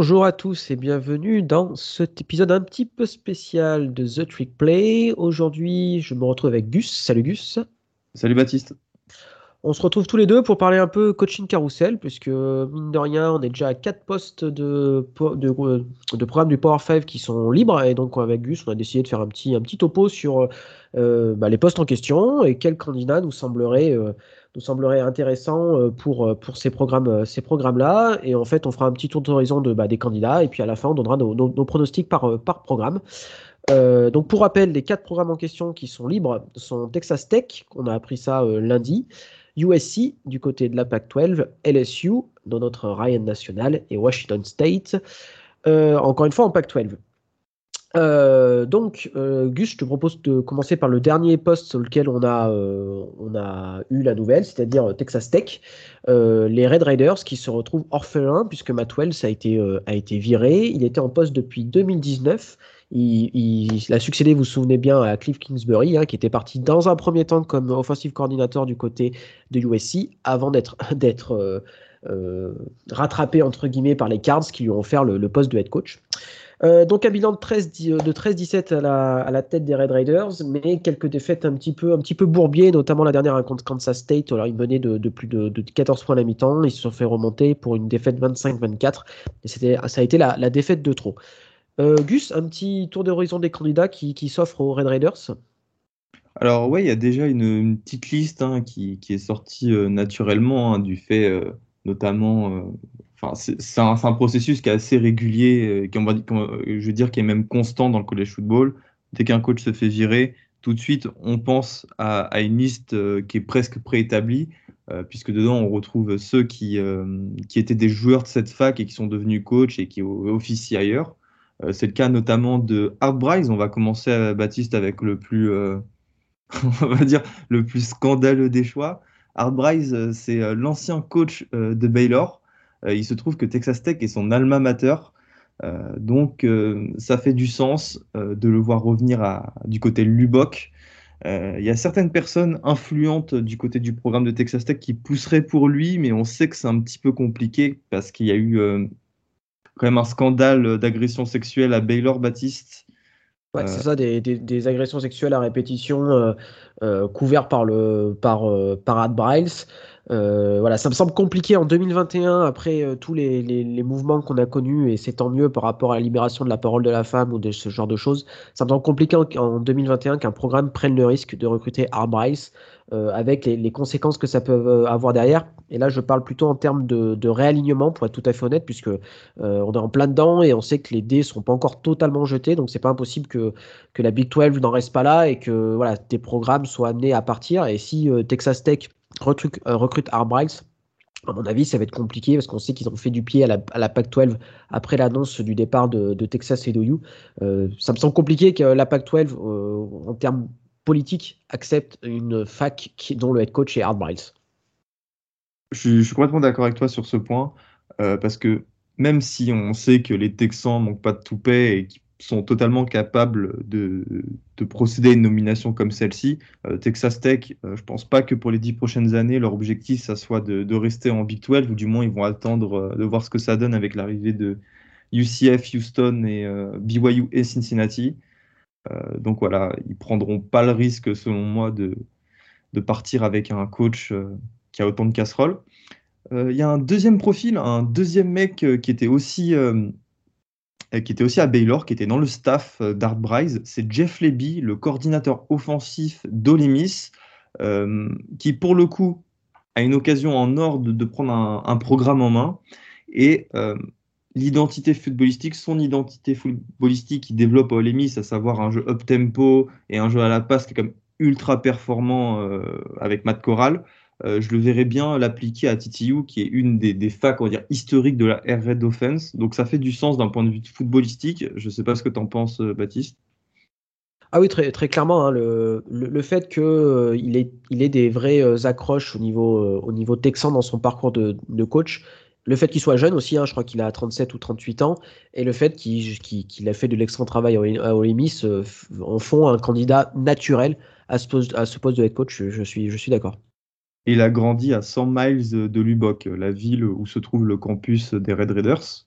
Bonjour à tous et bienvenue dans cet épisode un petit peu spécial de The Trick Play. Aujourd'hui, je me retrouve avec Gus. Salut Gus. Salut Baptiste. On se retrouve tous les deux pour parler un peu coaching carousel, puisque mine de rien, on est déjà à 4 postes de, de, de programme du Power 5 qui sont libres, et donc avec Gus, on a décidé de faire un petit, un petit topo sur euh, bah, les postes en question et quels candidats nous sembleraient euh, nous semblerait intéressant euh, pour, euh, pour ces programmes-là. Euh, ces programmes et en fait, on fera un petit tour d'horizon de, bah, des candidats. Et puis à la fin, on donnera nos, nos, pronostics par, par programme. donc pour rappel, les quatre programmes en question qui sont libres sont Texas Tech, on a appris ça lundi, USC du côté de la PAC-12, LSU dans notre Ryan National et Washington State. encore une fois en PAC-12. Euh, donc, euh, Gus, je te propose de commencer par le dernier poste sur lequel on a, euh, on a eu la nouvelle, c'est-à-dire Texas Tech, les Red Raiders qui se retrouvent orphelins puisque Matt Wells a été, a été viré. Il était en poste depuis 2019. Il, il, a succédé, vous vous souvenez bien, à Cliff Kingsbury, hein, qui était parti dans un premier temps comme offensive coordinator du côté de USC, avant d'être d'être rattrapé entre guillemets par les Cards qui lui ont offert le poste de head coach. Euh, donc un bilan de 13-17 à la, à la, tête des Red Raiders, mais quelques défaites un petit peu, bourbiers, notamment la dernière contre Kansas State. Alors ils menaient de, de plus de, de, 14 points à la mi-temps, ils se sont fait remonter pour une défaite 25-24, et c'était, ça a été la, défaite de trop. Euh, Gus, un petit tour d'horizon des candidats qui, s'offrent aux Red Raiders Alors ouais, il y a déjà une, petite liste hein, qui, est sortie euh, naturellement hein, du fait euh, notamment euh, c'est un, processus qui est assez régulier, euh, qui, on va, euh, je veux dire, qui est même constant dans le college football. Dès qu'un coach se fait virer, tout de suite, on pense à, une liste qui est presque préétablie, puisque dedans, on retrouve ceux qui, qui étaient des joueurs de cette fac et qui sont devenus coachs et qui officient ailleurs. c'est le cas notamment de Art. On va commencer, à, Baptiste, avec le plus, on va dire, le plus scandaleux des choix. Art Bryce, c'est l'ancien coach de Baylor. Euh, il se trouve que Texas Tech est son alma mater. Euh, donc, euh, ça fait du sens de le voir revenir du côté Lubbock. Il y a certaines personnes influentes du côté du programme de Texas Tech qui pousseraient pour lui, mais on sait que c'est un petit peu compliqué parce qu'il y a eu quand même un scandale d'agression sexuelle à Baylor Baptiste. Ouais, c'est ça, des, des, agressions sexuelles à répétition couvertes par, le, par, par Ad Bryles. Euh, voilà, ça me semble compliqué en 2021 après euh, tous les, mouvements qu'on a connus et c'est tant mieux par rapport à la libération de la parole de la femme ou de ce genre de choses. Ça me semble compliqué en, 2021 qu'un programme prenne le risque de recruter Art euh, avec les, conséquences que ça peut avoir derrière. Et là, je parle plutôt en termes de, réalignement pour être tout à fait honnête, puisque on est en plein dedans et on sait que les dés sont pas encore totalement jetés, donc c'est pas impossible que, que la Big 12 n'en reste pas là et que voilà des programmes soient amenés à partir. Et si Texas Tech recrute, euh, recrute À mon avis, ça va être compliqué parce qu'on sait qu'ils ont fait du pied à la, à la PAC-12 après l'annonce du départ de, Texas et d'OU. Euh, ça me semble compliqué que la PAC-12, euh, en termes politiques, accepte une fac qui, dont le head coach est Art Je, suis complètement d'accord avec toi sur ce point parce que même si on sait que les Texans n'ont pas de toupet et qu'ils sont totalement capables de, procéder à une nomination comme celle-ci. Euh, Texas Tech, euh, je ne pense pas que pour les dix prochaines années, leur objectif, ça soit de, rester en Big 12, ou du moins ils vont attendre euh, de voir ce que ça donne avec l'arrivée de UCF, Houston et BYU et Cincinnati. donc voilà, ils prendront pas le risque, selon moi, de, de partir avec un coach qui a autant de casseroles. Il y a un deuxième profil, un deuxième mec qui était aussi euh, qui était aussi à Baylor, qui était dans le staff euh, d'Art Bryce, c'est Jeff Leby, le coordinateur offensif d'Olimis, euh, qui pour le coup a une occasion en or de, prendre un, programme en main. Et l'identité footballistique, son identité footballistique qui développe à Olimis, à savoir un jeu up-tempo et un jeu à la passe qui est comme ultra performant avec Matt Corral, euh, je le verrais bien l'appliquer à TTU, qui est une des, des facs historiques de la Red Offense. Donc ça fait du sens d'un point de vue footballistique. Je ne sais pas ce que tu en penses, euh, Baptiste. Ah oui, très, clairement, hein, le, fait qu'il euh, ait, il ait des vraies accroches au niveau, au niveau texan dans son parcours de, coach, le fait qu'il soit jeune aussi, hein, je crois qu'il a 37 ou 38 ans, et le fait qu'il a fait de l'excellent travail à Olemis en font un candidat naturel à ce poste, de head coach, je suis d'accord. Il a grandi à 100 miles de Lubbock, la ville où se trouve le campus des Red Raiders.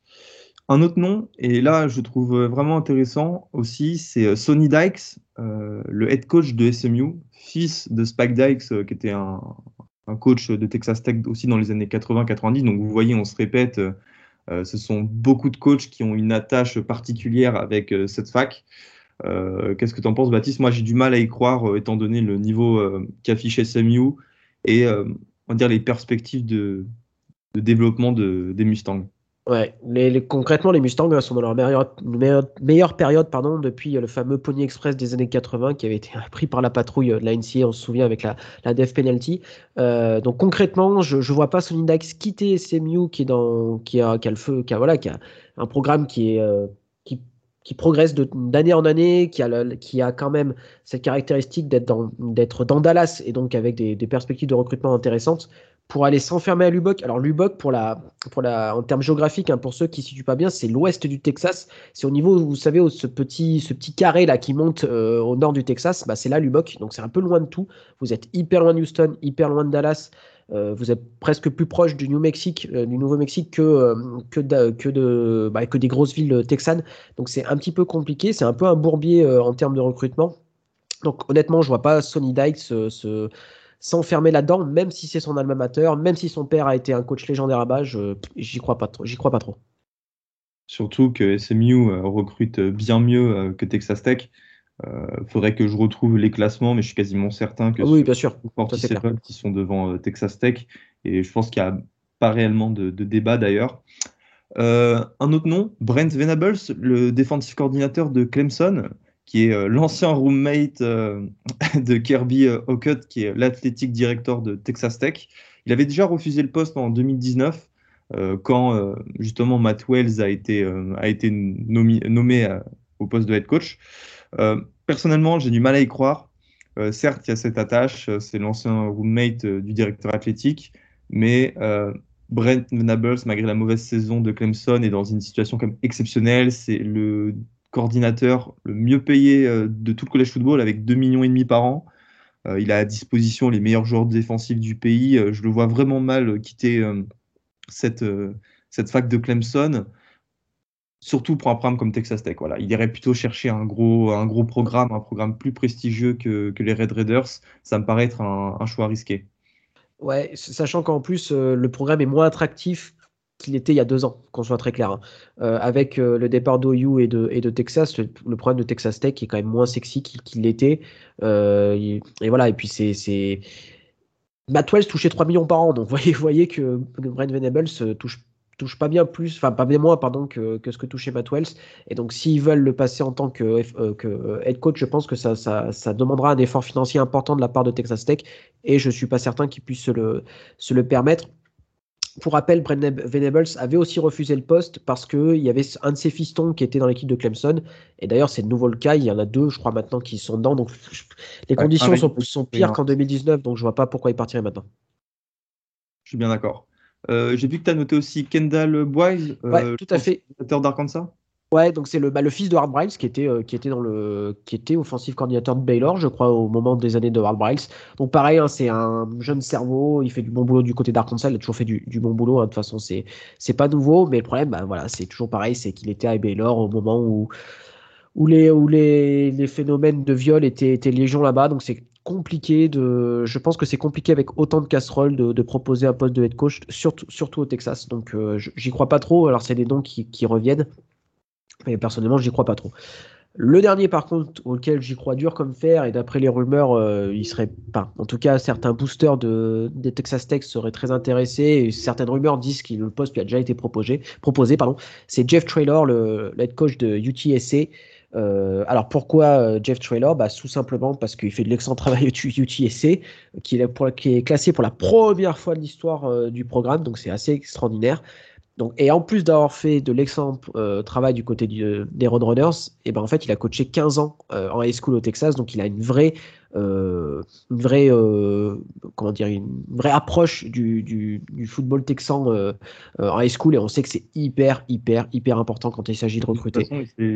Un autre nom, et là je trouve vraiment intéressant aussi, c'est Sonny Dykes, le head coach de SMU, fils de Spike Dykes, qui était un, coach de Texas Tech aussi dans les années 80-90. Donc vous voyez, on se répète, ce sont beaucoup de coachs qui ont une attache particulière avec cette fac. Euh, qu'est-ce que tu en penses, Baptiste? Moi, j'ai du mal à y croire, euh, étant donné le niveau euh, qu'affiche SMU et on va dire les perspectives de, développement de, des Mustangs. Ouais, les, concrètement, les Mustangs sont dans leur meilleure, meilleure, période pardon, depuis le fameux Pony Express des années 80 qui avait été pris par la patrouille de la NCA, on se souvient, avec la, la Death Penalty. donc concrètement, je ne vois pas Sonny Dax quitter SMU qui, est dans, qui, a, qui a le feu, qui a, voilà, qui a un programme qui est qui progresse d'année en année, qui a, qui a quand même cette caractéristique d'être dans, dans Dallas et donc avec des, perspectives de recrutement intéressantes pour aller s'enfermer à Lubbock. Alors Lubbock, pour la, pour la, en termes géographiques, hein, pour ceux qui ne situent pas bien, c'est l'ouest du Texas. C'est au niveau, vous savez, ce petit, ce petit carré là qui monte euh, au nord du Texas, bah, c'est là Lubbock. Donc c'est un peu loin de tout. Vous êtes hyper loin de Houston, hyper loin de Dallas. Euh, vous êtes presque plus proche du euh, Nouveau-Mexique que, euh, que, de, bah, que des grosses villes texanes. Donc c'est un petit peu compliqué, c'est un peu un bourbier en termes de recrutement. Donc honnêtement, je vois pas Sonny Dykes se, s'enfermer là-dedans, même si c'est son alma mater, même si son père a été un coach légendaire à bas, j'y crois pas trop. J'y crois pas trop. Surtout que SMU recrute bien mieux que Texas Tech. Il euh, faudrait que je retrouve les classements, mais je suis quasiment certain que oui, bien sûr. qui sont devant euh, Texas Tech. Et je pense qu'il n'y a pas réellement de, débat d'ailleurs. Euh, un autre nom, Brent Venables, le défensif coordinateur de Clemson, qui est l'ancien roommate de Kirby Hockett, qui est l'athlétique directeur de Texas Tech. Il avait déjà refusé le poste en 2019, quand justement Matt Wells a été, a été nommé au poste de head coach. Euh, personnellement, j'ai du mal à y croire. Euh, certes, il y a cette attache, euh, c'est l'ancien roommate du directeur athlétique, mais Brent Venables, malgré la mauvaise saison de Clemson, est dans une situation exceptionnelle. C'est le coordinateur le mieux payé de tout le college football avec 2,5 millions et demi par an. il a à disposition les meilleurs joueurs défensifs du pays. je le vois vraiment mal quitter cette, cette fac de Clemson surtout pour un programme comme Texas Tech. Voilà. Il irait plutôt chercher un gros, un gros programme, un programme plus prestigieux que, que les Red Raiders. Ça me paraît être un, choix risqué. Ouais, sachant qu'en plus, euh, le programme est moins attractif qu'il était il y a deux ans, qu'on soit très clair. Hein. Euh, avec euh, le départ d'OU et de, et de Texas, le, programme de Texas Tech est quand même moins sexy qu'il l'était. et, voilà, et puis c'est. Matt Wells touchait 3 millions par an, donc vous voyez, voyez que Brent Venables touche touche pas bien plus, enfin pas bien moins pardon que, que, ce que touchait Matt Wells. Et donc s'ils veulent le passer en tant que, euh, que head coach, je pense que ça, ça, ça, demandera un effort financier important de la part de Texas Tech. Et je suis pas certain qu'ils puissent se le, se le permettre. Pour rappel, Brent Venables avait aussi refusé le poste parce qu'il y avait un de ses fistons qui était dans l'équipe de Clemson. Et d'ailleurs, c'est de nouveau le cas. Il y en a deux, je crois, maintenant qui sont dedans. Donc les conditions sont, sont pires qu'en 2019. Donc je vois pas pourquoi il partirait maintenant. Je suis bien d'accord. Euh, j'ai vu que tu as noté aussi Kendall Boyce, euh, tout à fait. d'Arkansas. Ouais, donc c'est le, bah, le fils de Hard Briles qui était, euh, qui était dans le, qui était offensif coordinateur de Baylor, je crois, au moment des années de Hard Briles. Donc pareil, hein, c'est un jeune cerveau, il fait du bon boulot du côté d'Arkansas, il a toujours fait du, du bon boulot. Hein, de toute façon, c'est, c'est pas nouveau, mais le problème, bah, voilà, c'est toujours pareil, c'est qu'il était à Baylor au moment où, où les, où les, les phénomènes de viol étaient, étaient légion là-bas. Donc c'est compliqué de. Je pense que c'est compliqué avec autant de casseroles de, proposer un poste de head coach, surtout, surtout au Texas. Donc euh, j'y crois pas trop. Alors c'est des noms qui, reviennent. Mais personnellement, j'y crois pas trop. Le dernier, par contre, auquel j'y crois dur comme fer, et d'après les rumeurs, euh, il serait pas. En tout cas, certains boosters de, des Texas Tech seraient très intéressés. Certaines rumeurs disent que le poste lui a déjà été proposé. proposé pardon. C'est Jeff Traylor, le head coach de UTSA. Euh, alors pourquoi euh, Jeff Traylor bah, Tout simplement parce qu'il fait de l'excellent travail UTSC, qui est, qui est classé pour la première fois de l'histoire euh, du programme, donc c'est assez extraordinaire. Donc, et en plus d'avoir fait de l'excellent travail du côté des Roadrunners, et ben en fait il a coaché 15 ans en high school au Texas, donc il a une vraie une vraie, euh, comment dire, une vraie approche du, du, football texan euh, en high school et on sait que c'est hyper, hyper, hyper important quand il s'agit de recruter.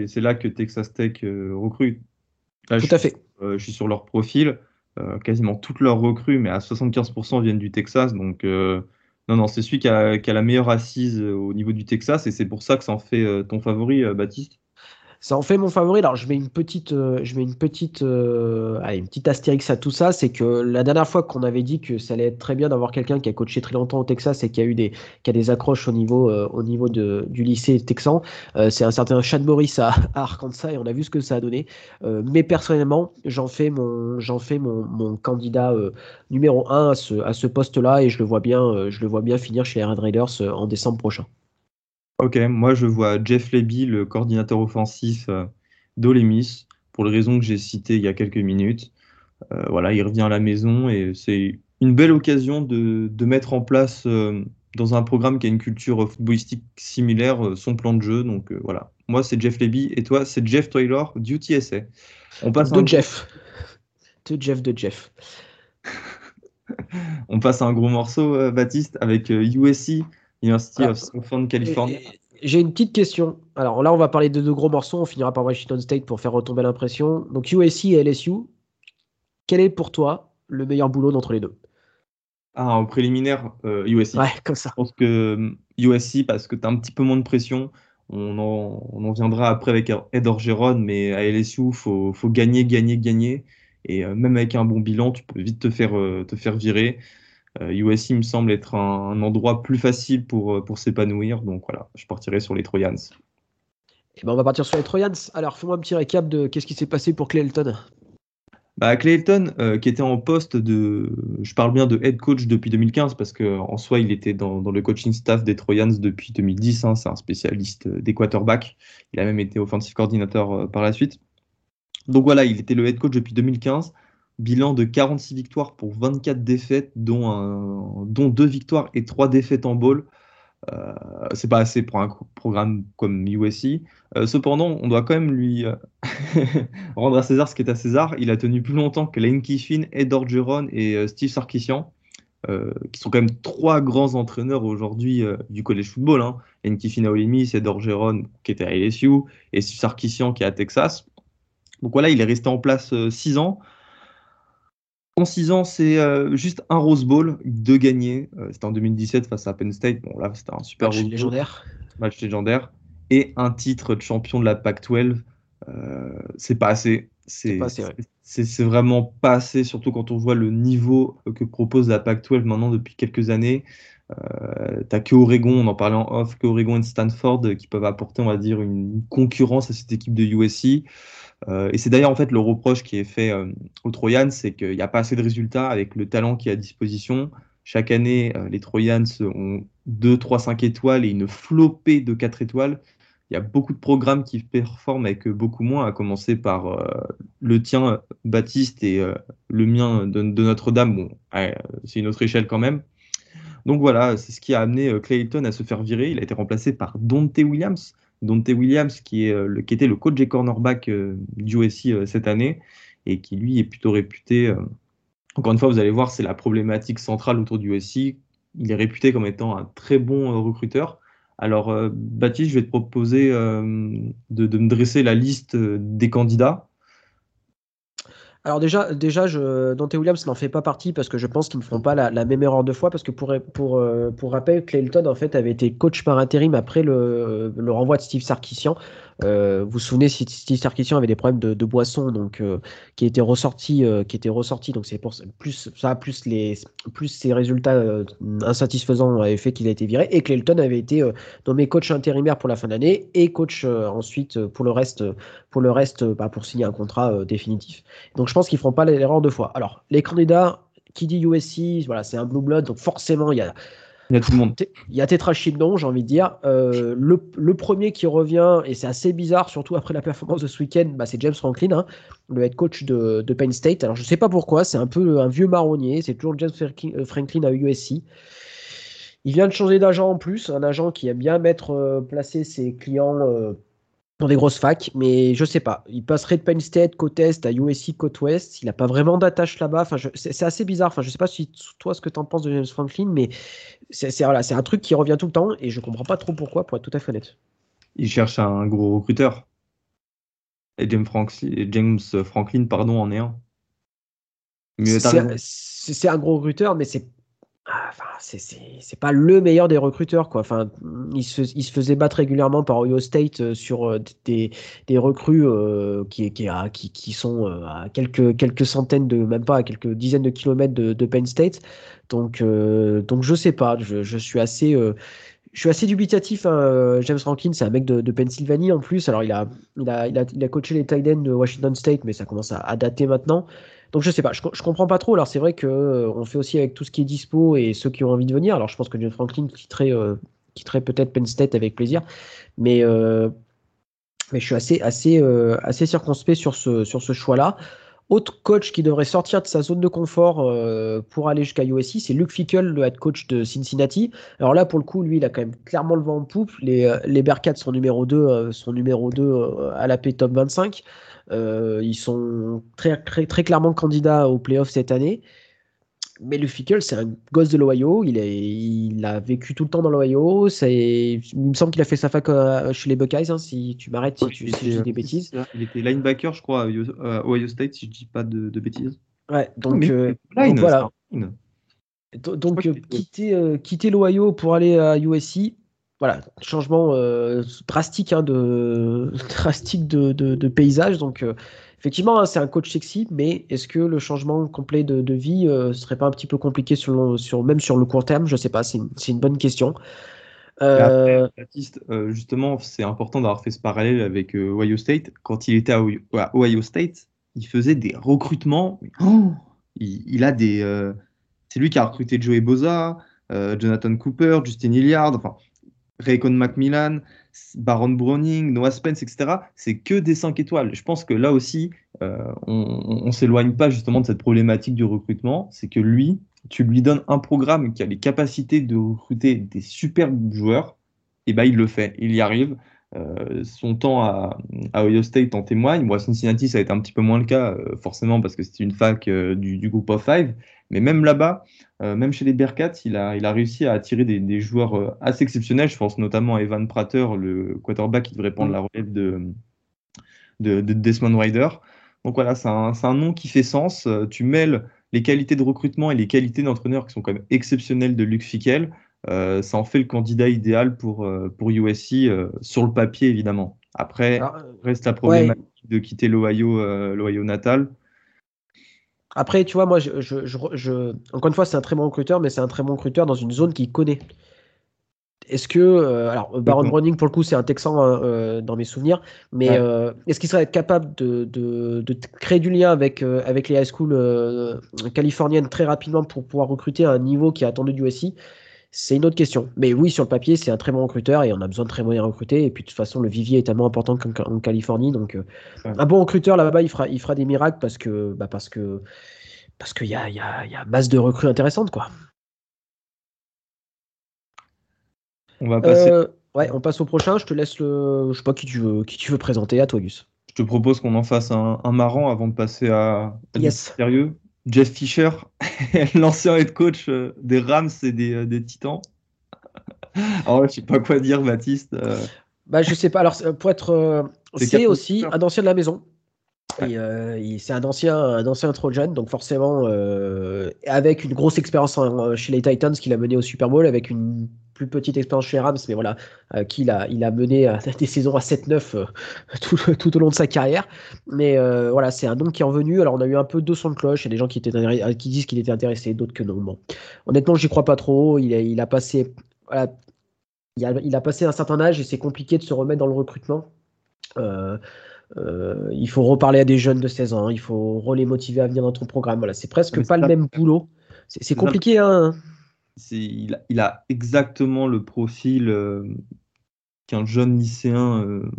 C'est là que Texas Tech recrute. Tout à fait. je suis sur leur profil. quasiment toutes leurs recrues, mais à 75% viennent du Texas. Donc, Non, non, c'est celui qui a, qui a, la meilleure assise au niveau du Texas et c'est pour ça que ça en fait ton favori, Baptiste? Ça en fait mon favori. Alors, je mets une petite, euh, je mets une petite, euh, une petite astérix à tout ça. C'est que la dernière fois qu'on avait dit que ça allait être très bien d'avoir quelqu'un qui a coaché très longtemps au Texas et qui a eu des, qui a des accroches au niveau, euh, au niveau de, du lycée texan, c'est un certain Chad Morris à, Arkansas et on a vu ce que ça a donné. mais personnellement, j'en fais mon, j'en fais mon candidat numéro un à ce, à ce poste-là et je le vois bien, je le vois bien finir chez les Red Raiders en décembre prochain. Ok, moi je vois Jeff Leby, le coordinateur offensif euh, d'Olemis, pour les raisons que j'ai citées il y a quelques minutes. Euh, voilà, il revient à la maison et c'est une belle occasion de, mettre en place euh, dans un programme qui a une culture footballistique similaire son plan de jeu. Donc voilà, moi c'est Jeff Leby et toi c'est Jeff Taylor du TSA. On passe de Jeff. De Jeff de Jeff. On passe à un gros morceau, Baptiste, avec USC University of Southern California. J'ai une petite question. Alors là, on va parler de deux gros morceaux. On finira par Washington State pour faire retomber l'impression. Donc USC et LSU, quel est pour toi le meilleur boulot d'entre les deux? Ah, en préliminaire, USC. Euh, ouais, comme ça. Je pense que USC, parce que tu as un petit peu moins de pression. On en, viendra après avec Ed Orgeron, mais à LSU, il faut, faut, gagner, gagner, gagner. Et euh, même avec un bon bilan, tu peux vite te faire, euh, te faire virer. USC euh, me semble être un, endroit plus facile pour, euh, pour s'épanouir. Donc voilà, je partirai sur les Trojans. Et eh ben on va partir sur les Trojans. Alors, fais-moi un petit récap de qu'est-ce qui s'est passé pour Clayton. Bah, Clayton, euh, qui était en poste de, je parle bien de head coach depuis 2015 parce qu'en soi il était dans, le coaching staff des Trojans depuis 2010. Hein. c'est un spécialiste des quarterbacks. Il a même été offensive coordinateur par la suite. Donc voilà, il était le head coach depuis 2015. Bilan de 46 victoires pour 24 défaites, dont, un, dont 2 victoires et 3 défaites en bowl. Euh, c'est pas assez pour un programme comme USC. Euh, cependant, on doit quand même lui euh, rendre à César ce qui est à César. Il a tenu plus longtemps que Lane Kiffin, Ed Orgeron et Steve Sarkisian, qui sont quand même trois grands entraîneurs aujourd'hui du college football. Hein. Lane Kiffin à Ole Miss, Ed qui était à LSU et Steve Sarkisian qui est à Texas. Donc voilà, il est resté en place 6 ans. En 6 ans, c'est euh, juste un Rose Bowl de gagner. Euh, c'était en 2017 face à Penn State. Bon, là, c'était un super match légendaire. Match légendaire. Et un titre de champion de la Pac-12. Euh, c'est pas assez. C'est vraiment pas assez, surtout quand on voit le niveau que propose la Pac-12 maintenant depuis quelques années. Euh, T'as que Oregon, on en parlait en off, que Oregon et Stanford qui peuvent apporter, on va dire, une concurrence à cette équipe de USC. Euh, et c'est d'ailleurs en fait le reproche qui est fait euh, aux Trojans, c'est qu'il n'y a pas assez de résultats avec le talent qui est à disposition. Chaque année, euh, les Trojans ont 2, 3, 5 étoiles et une flopée de 4 étoiles. Il y a beaucoup de programmes qui performent avec beaucoup moins, à commencer par le tien, Baptiste, et le mien de, Notre-Dame. Bon, c'est une autre échelle quand même. Donc voilà, c'est ce qui a amené Clayton à se faire virer. Il a été remplacé par Dante Williams, Dante Williams, qui, est, euh, le, était le coach des cornerbacks euh, du USC euh, cette année, et qui lui est plutôt réputé. encore une fois, vous allez voir, c'est la problématique centrale autour du USC. Il est réputé comme étant un très bon recruteur. Alors, Baptiste, je vais te proposer de, de, me dresser la liste des candidats alors déjà, déjà je, Dante Williams n'en fait pas partie parce que je pense qu'ils ne feront pas la, même erreur deux fois parce que euh, pour rappel, Clayton en fait avait été coach par intérim après le, le renvoi de Steve Sarkisian. Euh, vous vous souvenez, Steve Sarkisian avait des problèmes de, de boisson, donc euh, qui était ressorti, euh, ressorti. Donc c'est plus ça, plus les, plus ses résultats insatisfaisants avaient fait qu'il a été viré. Et Clayton avait été nommé coach intérimaire pour la fin d'année et coach ensuite pour le reste, pour le reste, bah, pour signer un contrat définitif. Donc je pense qu'ils feront pas l'erreur deux fois. Alors les candidats qui dit USC, voilà, c'est un blue blood, donc forcément il y a il y a tout le monde. Il y a Tetra j'ai envie de dire. Euh, le, premier qui revient, et c'est assez bizarre, surtout après la performance de ce week-end, bah, c'est James Franklin, hein, le head coach de, Penn State. Alors je ne sais pas pourquoi, c'est un peu un vieux marronnier, c'est toujours James euh, Franklin à USC. Il vient de changer d'agent en plus, un agent qui aime bien mettre, euh, placer ses clients dans des grosses facs, mais je sais pas. Il passerait de Penn State côte est à USC côte ouest. Il n'a pas vraiment d'attache là-bas. Enfin, c'est assez bizarre. Enfin, je sais pas si toi ce que tu en penses de James Franklin, mais c'est voilà, un truc qui revient tout le temps et je comprends pas trop pourquoi, pour être tout à fait honnête. Il cherche un gros recruteur. Et James Franklin, James Franklin pardon, en est un. C'est un gros recruteur, mais c'est. Ah, enfin, c'est pas le meilleur des recruteurs quoi. Enfin, il se, il faisait battre régulièrement par Ohio State euh, sur euh, des, recrues euh, qui, qui, sont à quelques, centaines de, même pas à quelques dizaines de kilomètres de, Penn State. Donc, donc je sais pas. Je, suis assez je suis assez dubitatif. Hein. James Franklin, c'est un mec de, Pennsylvanie en plus. Alors, il a, il a, il a, il a coaché les tight ends de Washington State, mais ça commence à, à dater maintenant. Donc je sais pas, je, je comprends pas trop. Alors c'est vrai que euh, on fait aussi avec tout ce qui est dispo et ceux qui ont envie de venir. Alors je pense que John Franklin quitterait, euh, quitterait peut-être Penn State avec plaisir, mais euh, mais je suis assez assez assez circonspect sur ce sur ce choix-là. Autre coach qui devrait sortir de sa zone de confort pour aller jusqu'à USC, c'est Luke Fickle, le head coach de Cincinnati. Alors là, pour le coup, lui, il a quand même clairement le vent en poupe. Les, les sont numéro 2, sont numéro 2 à la P top 25. Euh, ils sont très, très, très, clairement candidats aux playoffs cette année. Mais le Fickle, c'est un gosse de l'Ohio. Il, il a vécu tout le temps dans l'Ohio. Il me semble qu'il a fait sa fac euh, chez les Buckeyes. Hein, si tu m'arrêtes, si, tu, si je dis des bêtises. Il était linebacker, je crois, à Ohio State, si je dis pas de, de bêtises. Ouais, donc, euh, donc voilà. Donc, quitter, quitter l'Ohio pour aller à USC, voilà, changement euh, drastique, hein, de, drastique de, paysage. Donc, euh, effectivement, hein, c'est un coach sexy, mais est-ce que le changement complet de, vie euh, serait pas un petit peu compliqué sur, même sur le court terme? Je sais pas, c'est une, bonne question. Baptiste, justement, c'est important d'avoir fait ce parallèle avec Ohio State. Quand il était à Ohio, State, il faisait des recrutements. Il, a des. c'est lui qui a recruté Joey Boza, Jonathan Cooper, Justin Hilliard. Enfin, Raycon Macmillan, Baron Browning, Noah Spence, etc. C'est que des 5 étoiles. Je pense que là aussi, euh, on ne s'éloigne pas justement de cette problématique du recrutement. C'est que lui, tu lui donnes un programme qui a les capacités de recruter des superbes joueurs, et ben il le fait, il y arrive. Euh, son temps à, Ohio State en témoigne. Moi, Cincinnati, ça a été un petit peu moins le cas, euh, forcément, parce que c'était une fac du, du, groupe of five. Mais même là-bas, euh, même chez les Bearcats, il a, réussi à attirer des, joueurs euh, assez exceptionnels. Je pense notamment à Evan Prater, le quarterback qui devrait prendre la relève de, de, de Desmond Ryder. Donc voilà, c'est un, un, nom qui fait sens. Euh, tu mêles les qualités de recrutement et les qualités d'entraîneur qui sont quand même exceptionnelles de Luc Fickel. Euh, ça en fait le candidat idéal pour, pour USC sur le papier, évidemment. Après, reste la problématique de quitter l'Ohio natal. Après, tu vois, moi, je, je, encore une fois, c'est un très bon recruteur, mais c'est un très bon recruteur dans une zone qu'il connaît. Est-ce que, euh, alors Baron Browning pour le coup c'est un Texan hein, euh, dans mes souvenirs, mais euh, est-ce qu'il serait capable de, de, de, créer du lien avec, avec les high school californiennes très rapidement pour pouvoir recruter à un niveau qui est attendu du SI c'est une autre question. Mais oui, sur le papier, c'est un très bon recruteur et on a besoin de très bons recruter. Et puis de toute façon, le vivier est tellement important qu'en Californie. Donc, euh, un bon recruteur là-bas, il fera, il fera des miracles parce que, bah parce que, parce qu'il y a, y, a, y a masse de recrues intéressantes, quoi. On va passer. Euh, ouais, on passe au prochain. Je te laisse le. Je sais pas qui tu veux, qui tu veux présenter. À toi, Gus. Je te propose qu'on en fasse un, un marrant avant de passer à, yes. sérieux. Jeff Fisher, l'ancien head coach euh, des Rams et des, euh, des Titans. Alors, je sais pas quoi dire, Baptiste. Euh. Bah, je sais pas. Alors, pour être. c'est aussi un ancien de la maison. Et c'est un ancien, un ancien Trojan, donc forcément, avec une grosse expérience chez les Titans qu'il a mené au Super Bowl, avec une plus petite expérience chez Rams, mais voilà, euh, qu'il a, il a mené euh, des saisons à 7-9 euh, tout, tout, au long de sa carrière. Mais voilà, c'est un nom qui est revenu. Alors, on a eu un peu deux sons de cloche. Il y a des gens qui, étaient, qui disent qu'il était intéressé, d'autres que non. Bon. Honnêtement, j'y crois pas trop. Il a, il a passé. Voilà, il a, il a, passé un certain âge et c'est compliqué de se remettre dans le recrutement. Euh, euh, il faut reparler à des jeunes de 16 ans, il faut les motiver à venir dans ton programme. Voilà, c'est presque pas, le même boulot. C'est compliqué, hein il, il, a exactement le profil euh, qu'un jeune lycéen euh,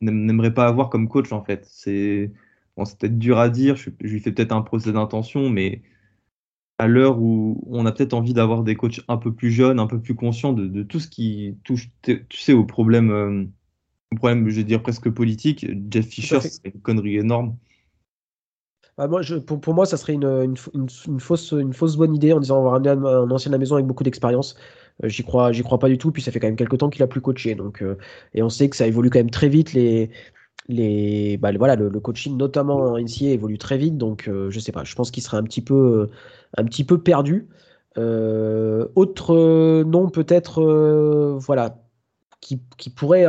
n'aimerait pas avoir comme coach en fait. C'est bon, peut-être dur à dire, je, lui fais peut-être un procès d'intention, mais à l'heure où on a peut-être envie d'avoir des coachs un peu plus jeunes, un peu plus conscients de, de tout ce qui touche, tu sais, aux problèmes, euh, problème, je vais dire presque politique, Jeff Fisher, c'est une connerie énorme. Bah, moi, pour, pour, moi, ça serait une, une, fausse, une fausse bonne idée en disant on va ramener un, ancien à la maison avec beaucoup d'expérience. Euh, j'y crois, j'y crois pas du tout. Puis ça fait quand même quelques temps qu'il a plus coaché. Donc, euh, et on sait que ça évolue quand même très vite. Les, les, bah, voilà, le, coaching, notamment en NCA, évolue très vite. Donc, euh, je sais pas. Je pense qu'il serait un petit peu, un petit peu perdu. autre nom peut-être, voilà, qui, pourrait,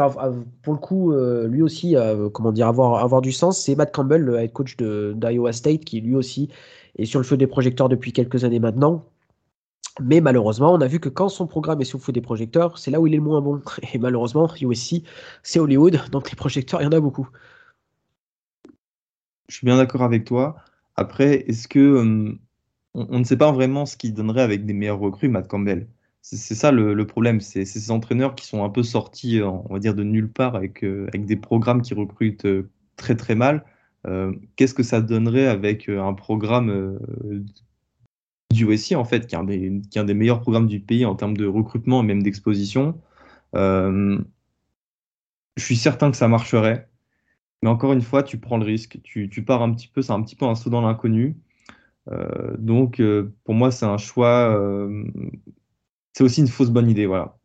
pour le coup, lui aussi, comment dire, avoir, du sens, c'est Matt Campbell, le head coach d'Iowa State, qui lui aussi est sur le feu des projecteurs depuis quelques années maintenant. Mais malheureusement, on a vu que quand son programme est sous le feu des projecteurs, c'est là où il est le moins bon. Et malheureusement, USC, c'est Hollywood, donc les projecteurs, il y en a beaucoup. Je suis bien d'accord avec toi. Après, est-ce que euh, on, ne sait pas vraiment ce qu'il donnerait avec des meilleurs recrues, Matt Campbell? C'est ça le, problème. C'est ces entraîneurs qui sont un peu sortis, on va dire, de nulle part avec, euh, des programmes qui recrutent euh, très très mal. Qu'est-ce que ça donnerait avec un programme du USC, en fait, qui est, un des, meilleurs programmes du pays en termes de recrutement et même d'exposition? Euh, je suis certain que ça marcherait. Mais encore une fois, tu prends le risque. Tu, tu pars un petit peu, c'est un petit peu un saut dans l'inconnu. Euh, donc, euh, pour moi, c'est un choix. C'est aussi une fausse bonne idée. Voilà.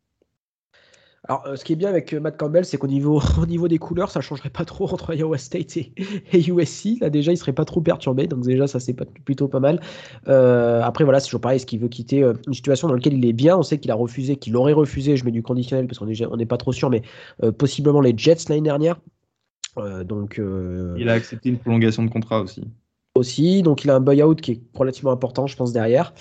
Alors, euh, ce qui est bien avec euh, Matt Campbell, c'est qu'au niveau, au niveau des couleurs, ça changerait pas trop entre Iowa State et, USC. Là, déjà, il serait pas trop perturbé. Donc, déjà, ça, c'est plutôt pas mal. Euh, après, voilà, c'est toujours pareil. Est-ce qu'il veut quitter une situation dans laquelle il est bien On sait qu'il a refusé, qu'il aurait refusé. Je mets du conditionnel parce qu'on n'est on pas trop sûr, mais possiblement les Jets l'année dernière. donc, il a accepté une prolongation de contrat aussi. Aussi, donc il a un buyout qui est relativement important, je pense, derrière.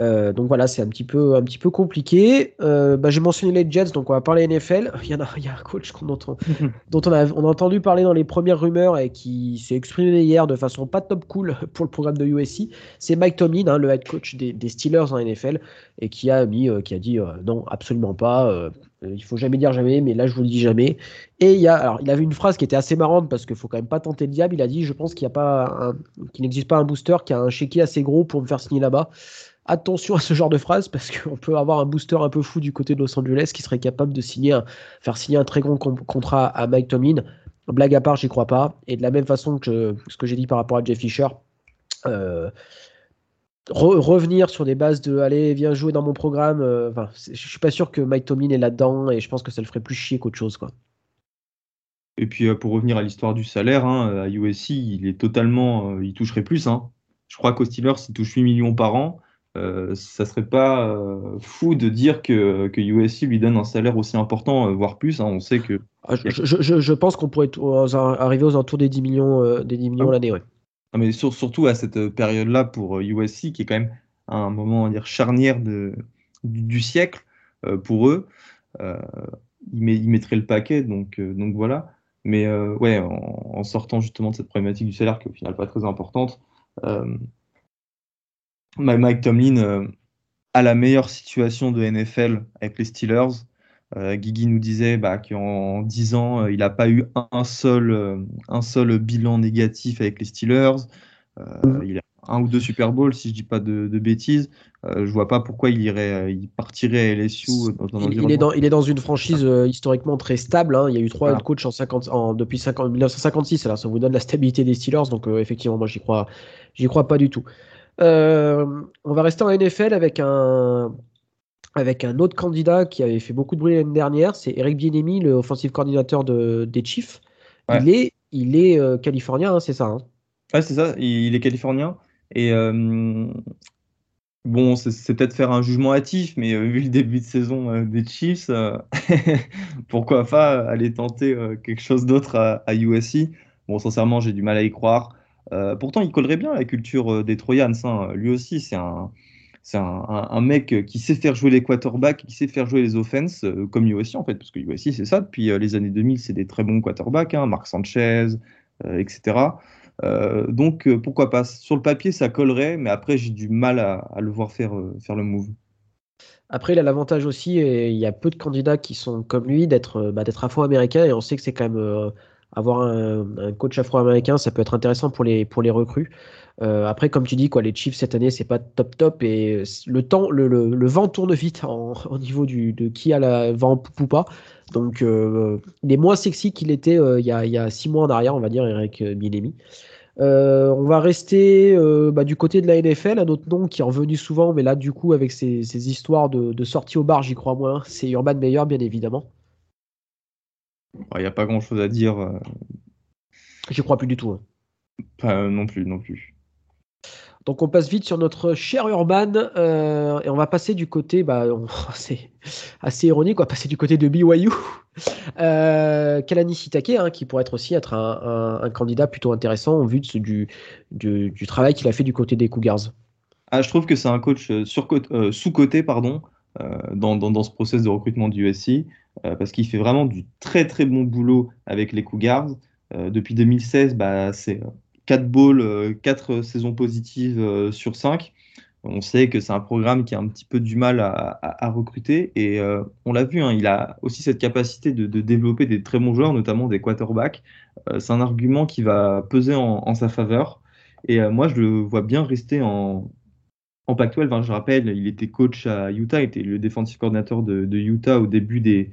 Euh, donc voilà, c'est un petit peu, un petit peu compliqué. Euh, bah, j'ai mentionné les Jets, donc on va parler NFL. Il y, a, il y a un coach dont, on, dont on, a, on, a, entendu parler dans les premières rumeurs et qui s'est exprimé hier de façon pas top cool pour le programme de USC. C'est Mike Tomlin, hein, le head coach des, Steelers en NFL, et qui a, mis, euh, qui a dit non, absolument pas. Il faut jamais dire jamais, mais là je vous le dis jamais. Et il a, alors il avait une phrase qui était assez marrante parce qu'il faut quand même pas tenter le diable. Il a dit, je pense qu'il qu'il n'existe pas un booster qui a un chéquier assez gros pour me faire signer là-bas attention à ce genre de phrase parce qu'on peut avoir un booster un peu fou du côté de Los Angeles qui serait capable de signer faire signer un très grand contrat à Mike Tomlin. Blague à part, j'y crois pas. Et de la même façon que ce que j'ai dit par rapport à Jeff Fisher, euh, revenir sur des bases de allez, viens jouer dans mon programme. Euh, je suis pas sûr que Mike Tomlin est là-dedans et je pense que ça le ferait plus chier qu'autre chose. Quoi. Et puis euh, pour revenir à l'histoire du salaire, hein, à USC, il est totalement, il toucherait plus. Hein. Je crois qu'au Steelers, il touche 8 millions par an. Euh, ça serait pas euh, fou de dire que, que USC lui donne un salaire aussi important, euh, voire plus. Hein. On sait que. Ah, je, pense qu'on pourrait arriver aux alentours des 10 millions, des 10 millions ah l'année. Ouais. Mais surtout à cette période-là pour USC, qui est quand même un moment dire, charnière de, du, siècle pour eux. ils, met, mettraient le paquet, donc, donc voilà. Mais ouais, en, sortant justement de cette problématique du salaire, qui est au final pas très importante, Mike Tomlin euh, a la meilleure situation de NFL avec les Steelers. Euh, Guigui nous disait bah, qu'en 10 ans, euh, il n'a pas eu un seul, un seul bilan négatif avec les Steelers. Mhm. Il a un ou deux Super Bowls, si je dis pas de, bêtises. je vois pas pourquoi il irait, il partirait à LSU. il, est dans, il est dans une franchise historiquement très stable. Hein. Il y a eu trois coachs en 50, en, depuis 50, 1956. Alors ça vous donne la stabilité des Steelers. Donc effectivement, moi j'y crois, j'y crois pas du tout. Euh, on va rester en NFL avec un, avec un autre candidat qui avait fait beaucoup de bruit l'année dernière, c'est Eric Bienemi, le offensive coordinateur de, des Chiefs. Il est, il est euh, californien, hein, c'est ça hein Ouais, c'est ça, il, est californien. Et euh, bon, c'est peut-être faire un jugement hâtif, mais vu le début de saison des Chiefs, pourquoi pas aller tenter quelque chose d'autre à, à, USC Bon, sincèrement, j'ai du mal à y croire. Euh, pourtant, il collerait bien à la culture euh, des Troyans. Hein. Lui aussi, c'est un, c'est un, mec qui sait faire jouer les quarterbacks, qui sait faire jouer les offenses, euh, comme USC en fait, parce que USC c'est ça, depuis les années 2000, c'est des très bons quarterbacks, hein, Marc Sanchez, etc. donc pourquoi pas Sur le papier, ça collerait, mais après, j'ai du mal à, le voir faire, faire le move. Après, il a l'avantage aussi, et il y a peu de candidats qui sont comme lui, d'être bah, afro-américain, et on sait que c'est quand même avoir un, coach afro-américain, ça peut être intéressant pour les, pour les recrues. Euh, après, comme tu dis, quoi, les Chiefs cette année, c'est pas top top et le temps, le, le, vent tourne vite en, au niveau du, de qui a la vent ou pas. Donc, euh, il est moins sexy qu'il était euh, il, y a, il, y a, six mois en arrière, on va dire, Eric Binemi. on va rester bah, du côté de la NFL, un autre nom qui est revenu souvent, mais là, du coup, avec ces, ces histoires de, de sortie au bar, j'y crois moins. C'est Urban Meyer, bien évidemment. Il n'y a pas grand chose à dire. Euh. J'y crois plus du tout. Hein. Pas, non plus, non plus. Donc on passe vite sur notre cher Urban euh, et on va passer du côté, bah, c'est assez ironique, on va passer du côté de BYU, euh, Kalani Sitake, hein, qui pourrait être aussi être un, candidat plutôt intéressant en vue de du, du, travail qu'il a fait du côté des Cougars. Ah, je trouve que c'est un coach euh, euh, sous-côté pardon, dans, dans, ce process de recrutement du USC, parce qu'il fait vraiment du très très bon boulot avec les Cougars. depuis 2016, bah, c'est 4 balls, 4 euh, saisons positives euh, sur 5. On sait que c'est un programme qui a un petit peu du mal à, recruter et euh, on l'a vu, hein, il a aussi cette capacité de, développer des très bons joueurs, notamment des quarterbacks. c'est un argument qui va peser en, sa faveur et moi je le vois bien rester en, en Pac-12. je rappelle, il était coach à Utah, il était le défensif coordinateur de, Utah au début des,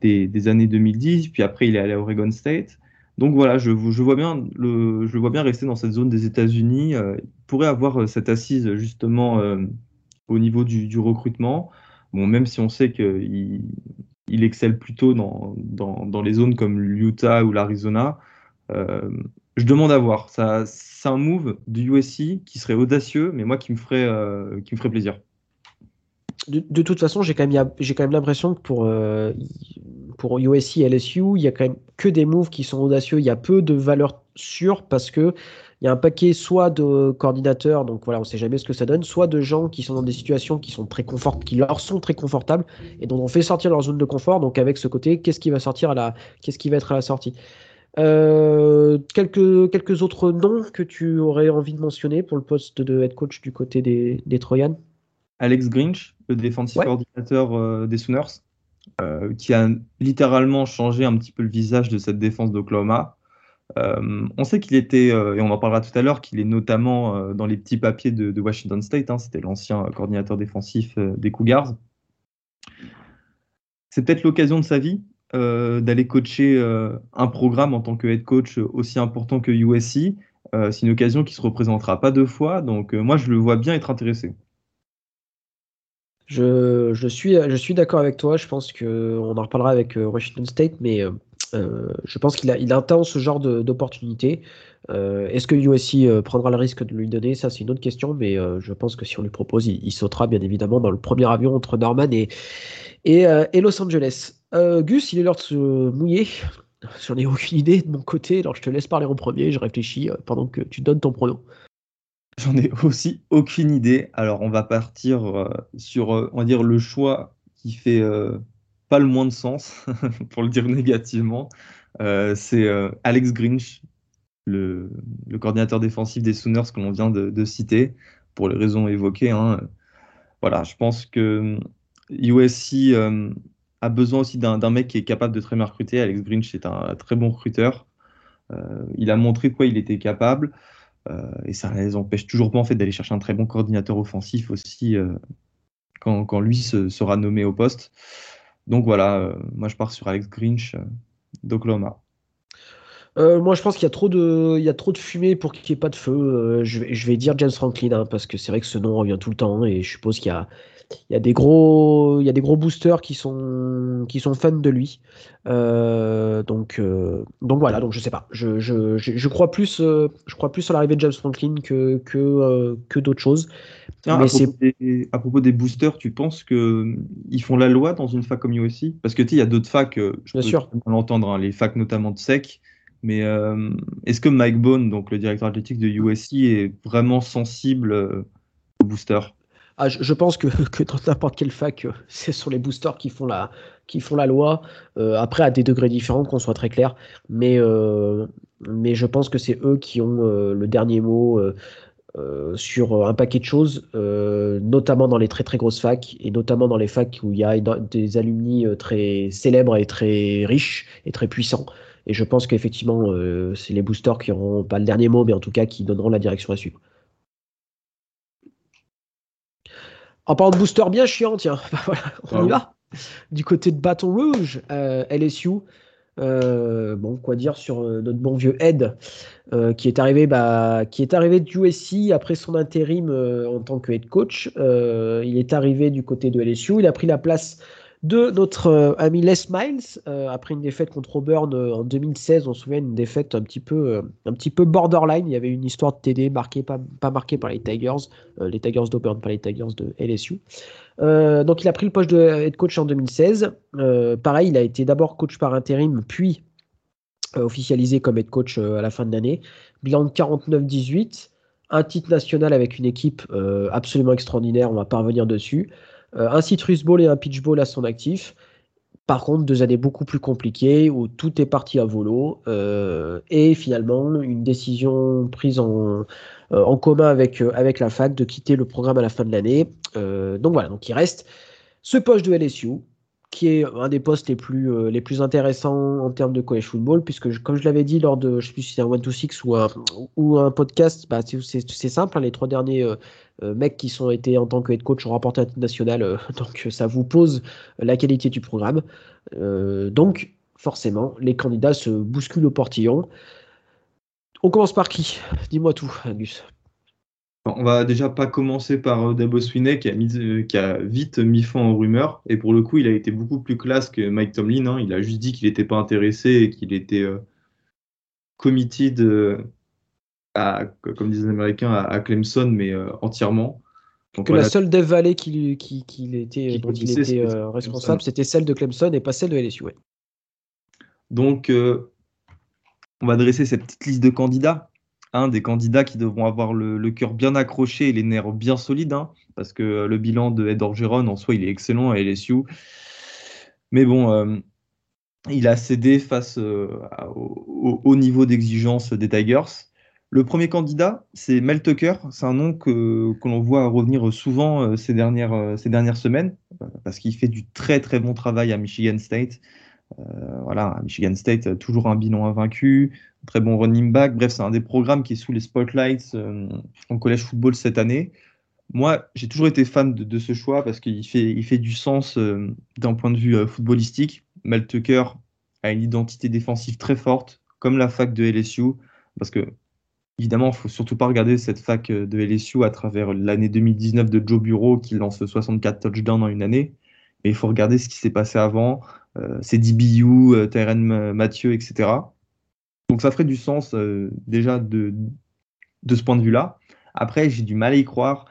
des, années 2010, puis après il est allé à Oregon State. Donc voilà, je, vois bien le, vois bien rester dans cette zone des États-Unis. Euh, il pourrait avoir euh, cette assise justement euh, au niveau du, recrutement. Bon, même si on sait qu'il il excelle plutôt dans, les zones comme l'Utah ou l'Arizona, je demande à voir. C'est un move du USC qui serait audacieux, mais moi qui me ferait, plaisir de, toute façon, j'ai quand même, j'ai quand même l'impression que pour, pour USC et LSU, il y a quand même que des moves qui sont audacieux. Il y a peu de valeurs sûres parce que il y a un paquet soit de coordinateurs, donc voilà, on sait jamais ce que ça donne, soit de gens qui sont dans des situations qui sont très confort, qui leur sont très confortables et dont on fait sortir leur zone de confort. Donc avec ce côté, qu'est-ce qui va sortir à la, qu'est-ce qui va être à la sortie? Euh, quelques, quelques autres noms que tu aurais envie de mentionner pour le poste de head coach du côté des, des Troyans Alex Grinch, le défensif coordinateur euh, des Sooners, euh, qui a littéralement changé un petit peu le visage de cette défense d'Oklahoma. Euh, on sait qu'il était, et on en parlera tout à l'heure, qu'il est notamment dans les petits papiers de, Washington State. Hein, C'était l'ancien coordinateur défensif des Cougars. C'est peut-être l'occasion de sa vie d'aller coacher un programme en tant que head coach aussi important que USC. C'est une occasion qui se représentera pas deux fois, donc moi je le vois bien être intéressé. Je, suis, je suis d'accord avec toi. Je pense qu'on en reparlera avec euh, Washington State, mais euh, euh, je pense qu'il a, ce genre d'opportunité. Est-ce que USC prendra le risque de lui donner? Ça, c'est une autre question, mais je pense que si on lui propose, il, sautera bien évidemment dans le premier avion entre Norman et, et, Los Angeles. Gus, il est l'heure de se mouiller. J'en ai aucune idée de mon côté, alors je te laisse parler en premier. Je réfléchis pendant que tu donnes ton pronom. J'en ai aussi aucune idée. Alors, on va partir euh, sur, euh, on va dire, le choix qui fait euh, pas le moins de sens, pour le dire négativement. c'est Alex Grinch, le, coordinateur défensif des Sooners que l'on vient de, citer, pour les raisons évoquées. Hein. Voilà, je pense que USC a besoin aussi d'un mec qui est capable de très bien recruter. Alex Grinch est un très bon recruteur. il a montré quoi il était capable. Euh, et ça les empêche toujours pas en fait d'aller chercher un très bon coordinateur offensif aussi euh, quand, lui sera nommé au poste. Donc voilà, euh, moi je pars sur Alex Grinch d'Oklahoma. moi, je pense qu'il y a trop de, il y a trop de fumée pour qu'il n'y ait pas de feu. je, vais, je, vais, dire James Franklin hein, parce que c'est vrai que ce nom revient tout le temps et je suppose qu'il y a, il y a des gros, il y a des gros boosters qui sont, qui sont fans de lui. Euh, donc, euh, donc voilà. Donc je sais pas. Je, je, je, crois plus, euh, je crois plus à l'arrivée de James Franklin que que, que d'autres choses. à, propos des, à, propos des, boosters, tu penses que ils font la loi dans une fac comme USC Parce que tu il y a d'autres facs. je Bien sûr. l'entendre, hein, les facs notamment de SEC. Mais est-ce que Mike Bone, donc le directeur athlétique de USC, est vraiment sensible aux boosters? Ah, je, pense que, dans n'importe quelle fac, euh, c'est sur les boosters qui font la, loi. Euh, après, à des degrés différents, qu'on soit très clair. Mais, euh, je pense que c'est eux qui ont le dernier mot sur un paquet de choses, notamment dans les très très grosses facs et notamment dans les facs où il y a des alumni très célèbres et très riches et très puissants. Et je pense qu'effectivement, c'est les boosters qui auront pas le dernier mot, mais en tout cas qui donneront la direction à suivre. En parlant de booster bien chiant, tiens, voilà, on y va. Du côté de Bâton Rouge, euh, LSU. Euh, bon, quoi dire sur euh, notre bon vieux Ed, qui est arrivé, bah, qui est arrivé de USC après son intérim en tant que head coach. il est arrivé du côté de LSU. Il a pris la place de notre euh, ami Les Miles euh, après une défaite contre Auburn euh, en 2016. On se souvient une défaite un petit peu, borderline. Il y avait une histoire de TD marquée, pas, pas marquée par les Tigers, les Tigers d'Auburn, pas les Tigers de LSU. donc il a pris le poste de head coach en 2016. pareil, il a été d'abord coach par intérim, puis officialisé comme head coach à la fin de l'année. Bilan de 49-18 un titre national avec une équipe absolument extraordinaire, on va pas revenir dessus. Euh, un citrus ball et un pitch ball à son actif. Par contre, deux années beaucoup plus compliquées où tout est parti à volo euh, et finalement une décision prise en, euh, en commun avec, avec la fac de quitter le programme à la fin de l'année. donc voilà, donc il reste ce poste de LSU qui est un des postes les plus, les plus intéressants en termes de college football, puisque comme je l'avais dit lors de, je sais plus si c'est un one to six ou un, ou un podcast, bah, c'est simple, hein, les trois derniers mecs qui sont été en tant que head coach un titre national, donc ça vous pose la qualité du programme. donc forcément, les candidats se bousculent au portillon. On commence par qui? Dis-moi tout, Angus. On va déjà pas commencer par euh, Dabo Swinney qui a, euh, qui a vite mis fin aux rumeurs. Et pour le coup, il a été beaucoup plus classe que Mike Tomlin. Hein. Il a juste dit qu'il n'était pas intéressé et qu'il était euh, committed, à, comme disent les Américains, à, Clemson, mais entièrement. Donc, que la seule Dev Valley qui, qui, était, dont il était responsable, c'était celle de Clemson et pas celle de LSU. Donc, on va dresser cette petite liste de candidats un des candidats qui devront avoir le, cœur bien accroché et les nerfs bien solides, hein, parce que le bilan de Ed Orgeron, en soi, il est excellent à LSU. Mais bon, euh, il a cédé face euh, au, haut niveau d'exigence des Tigers. Le premier candidat, c'est Mel Tucker. C'est un nom que, que l'on voit revenir souvent euh, ces, dernières, ces dernières semaines, parce qu'il fait du très très bon travail à Michigan State. voilà, Michigan State, toujours un bilan invaincu, très bon running back. Bref, c'est un des programmes qui est sous les spotlights euh, en collège football cette année. Moi, j'ai toujours été fan de, ce choix parce qu'il fait, il fait du sens euh, d'un point de vue euh, footballistique. Mel Tucker a une identité défensive très forte, comme la fac de LSU, parce que évidemment, il faut surtout pas regarder cette fac de LSU à travers l'année 2019 de Joe Bureau qui lance 64 touchdowns en une année, mais il faut regarder ce qui s'est passé avant. c'est DBU, Tyren Mathieu, etc. Donc ça ferait du sens euh, déjà de, ce point de vue-là. Après, j'ai du mal à y croire.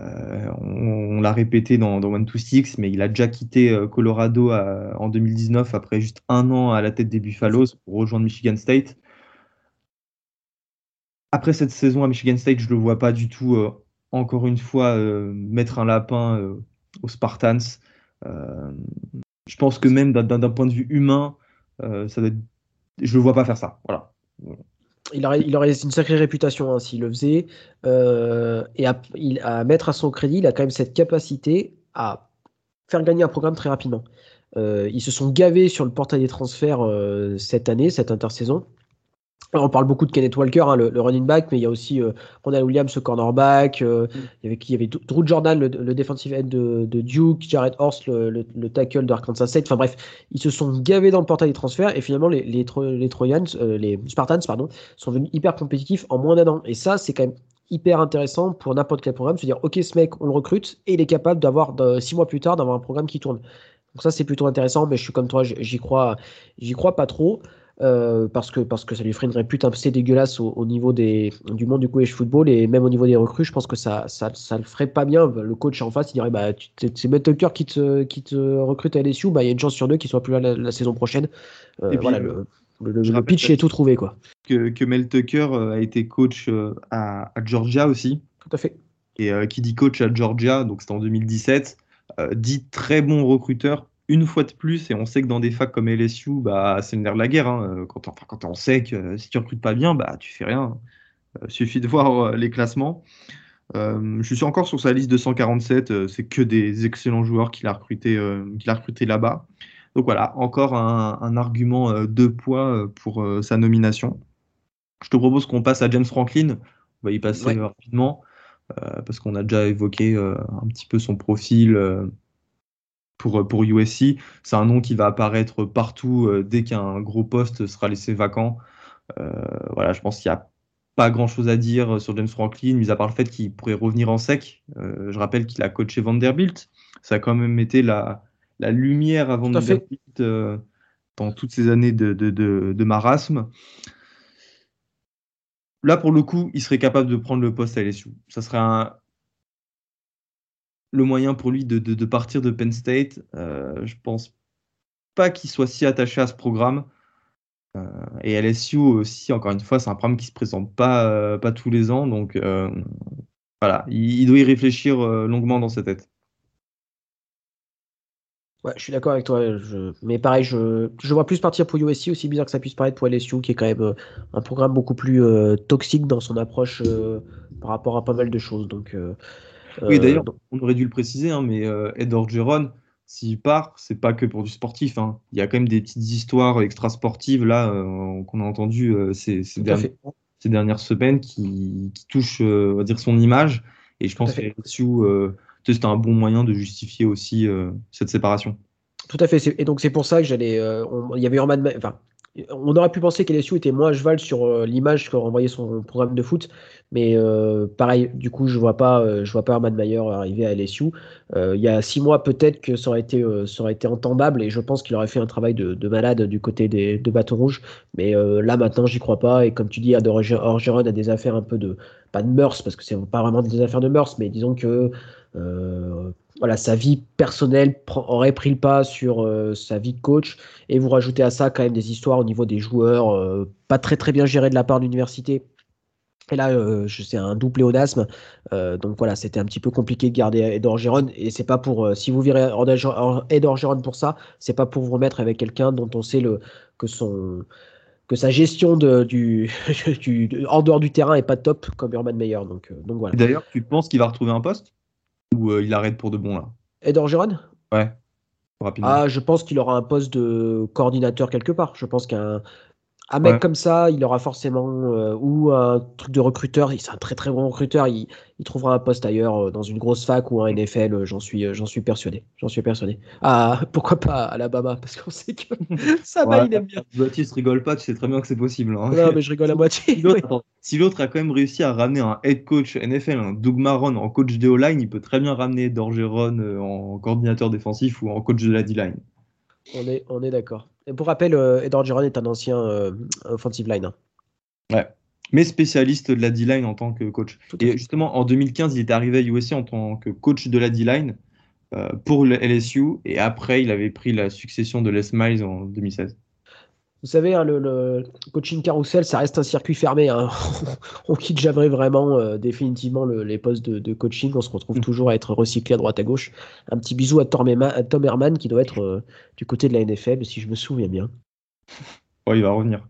Euh, on, l'a répété dans, dans One to Six, mais il a déjà quitté euh, Colorado en 2019 après juste un an à la tête des Buffaloes pour rejoindre Michigan State. Après cette saison à Michigan State, je ne le vois pas du tout, encore une fois, mettre un lapin aux Spartans. je pense que même d'un point de vue humain, je le vois pas faire ça. Voilà. Il aurait, une sacrée réputation hein, s'il le faisait. Euh, et à, mettre à son crédit, il a quand même cette capacité à faire gagner un programme très rapidement. Euh, ils se sont gavés sur le portail des transferts euh, cette année, cette intersaison on parle beaucoup de Kenneth Walker, hein, le, running back, mais il y a aussi euh, Ronald Williams, le cornerback. Euh, mm. il, y avait, il y avait Drew Jordan, le, defensive end de, Duke, Jared Horst, le, tackle d'Arkansas State. Enfin bref, ils se sont gavés dans le portail des transferts et finalement les, les, les Trojans, euh, les Spartans, pardon, sont venus hyper compétitifs en moins d'un an. Et ça, c'est quand même hyper intéressant pour n'importe quel programme. Se dire, ok, ce mec, on le recrute et il est capable d'avoir six mois plus tard d'avoir un programme qui tourne. Donc ça, c'est plutôt intéressant, mais je suis comme toi, j'y crois, j'y crois pas trop. Euh, parce, que, parce que ça lui ferait une répute assez dégueulasse au, niveau des, du monde du college football et même au niveau des recrues, je pense que ça, ça, ça le ferait pas bien. Le coach en face, il dirait bah, c'est Mel Tucker qui te, qui te recrute à LSU, bah, il y a une chance sur deux qu'il soit plus là la, saison prochaine. Euh, voilà, le, le, pitch est tout trouvé. Quoi. Que, que Mel Tucker euh, a été coach à, à, Georgia aussi. Tout à fait. Et qui dit coach à Georgia, donc c'était en 2017, dit très bon recruteur une fois de plus, et on sait que dans des facs comme LSU, bah, c'est le nerf de la guerre. Hein. Euh, quand, on, quand on sait que si tu recrutes pas bien, bah, tu fais rien. Il euh, suffit de voir euh, les classements. je suis encore sur sa liste de 147. c'est que des excellents joueurs qu'il a recrutés recruté là-bas. Donc voilà, encore un, argument de poids pour sa nomination. Je te propose qu'on passe à James Franklin. On va y passer rapidement parce qu'on a déjà évoqué un petit peu son profil pour, euh, pour USC. C'est un nom qui va apparaître partout euh, dès qu'un gros poste sera laissé vacant. Euh, voilà, je pense qu'il n'y a pas grand chose à dire sur James Franklin, mis à part le fait qu'il pourrait revenir en sec. je rappelle qu'il a coaché Vanderbilt. Ça a quand même été la, la lumière avant de dans toutes ces années de, de, de, marasme. Là, pour le coup, il serait capable de prendre le poste à LSU. Ça serait un, le moyen pour lui de, partir de Penn State. Euh, je pense pas qu'il soit si attaché à ce programme. Euh, et LSU aussi, encore une fois, c'est un programme qui se présente pas, euh, pas tous les ans. Donc euh, voilà, il, doit y réfléchir longuement dans sa tête. Ouais, je suis d'accord avec toi. Mais pareil, je... je, vois plus partir pour USC, aussi bizarre que ça puisse paraître pour LSU, qui est quand même un programme beaucoup plus toxique dans son approche par rapport à pas mal de choses. Donc, oui, d'ailleurs, on aurait dû le préciser, hein, mais Ed Orgeron, s'il part, c'est pas que pour du sportif. Hein. Il y a quand même des petites histoires extra-sportives là euh, qu'on a entendues euh, ces, ces, dernières, semaines qui, touchent, euh, on va dire, son image. Et je pense que c'est un bon moyen de justifier aussi cette séparation. Tout à fait. Et donc c'est pour ça que j'allais. Il y avait enfin, on aurait pu penser qu'LSU était moins cheval sur euh, l'image que renvoyait son programme de foot, mais euh, pareil, du coup, je vois pas, euh, je vois pas Herman Mayer arriver à LSU. il y a six mois, peut-être que ça aurait été, ça aurait été entendable, et je pense qu'il aurait fait un travail de, malade du côté des de Bâton Rouge. Mais là, maintenant, j'y crois pas. Et comme tu dis, Orgeron a des affaires un peu de, pas de mœurs, parce que c'est pas vraiment des affaires de mœurs, mais disons que voilà, sa vie personnelle aurait pris le pas sur euh, sa vie de coach. Et vous rajoutez à ça quand même des histoires au niveau des joueurs, euh, pas très très bien gérés de la part de l'université. Et là, euh, c'est un double pléonasme. donc voilà, c'était un petit peu compliqué de garder Ed Orgeron. Et c'est pas pour, si vous virez Ed Orgeron pour ça, c'est pas pour vous remettre avec quelqu'un dont on sait que son que sa gestion du, en dehors du terrain est pas top comme Herman Meyer. Donc voilà. D'ailleurs, tu penses qu'il va retrouver un poste? Ou euh, il arrête pour de bon là Ed Orgeron Ouais. Rapidement. Ah, je pense qu'il aura un poste de coordinateur quelque part. Je pense qu'un un mec comme ça, il aura forcément euh, ou un truc de recruteur. C'est un très très bon recruteur. Il, il trouvera un poste ailleurs euh, dans une grosse fac ou un NFL. J'en suis j'en suis persuadé. J'en suis persuadé. Ah pourquoi pas Alabama parce qu'on sait que ça va, il aime bien. Baptiste rigole pas. Tu sais très bien que c'est possible. Hein. Non mais je rigole à moitié. Si l'autre a quand même réussi à ramener un head coach NFL, un Doug Maron en coach de O-line, il peut très bien ramener Dorgeron euh, en coordinateur défensif ou en coach de la D-line. On est, on est d'accord. Et pour rappel, euh, Edward Giron est un ancien euh, offensive line. Hein. Ouais. Mais spécialiste de la D-line en tant que coach. Et justement, en 2015, il est arrivé à USC en tant que coach de la D-line euh, pour le LSU. Et après, il avait pris la succession de Les Miles en 2016. Vous savez, hein, le, coaching carousel, ça reste un circuit fermé. Hein. on quitte jamais vraiment euh, définitivement les postes de, coaching. On se retrouve mm. toujours à être recyclé à droite à gauche. Un petit bisou à Tom, Herman qui doit être euh, du côté de la NFL, si je me souviens bien. Ouais, il va revenir.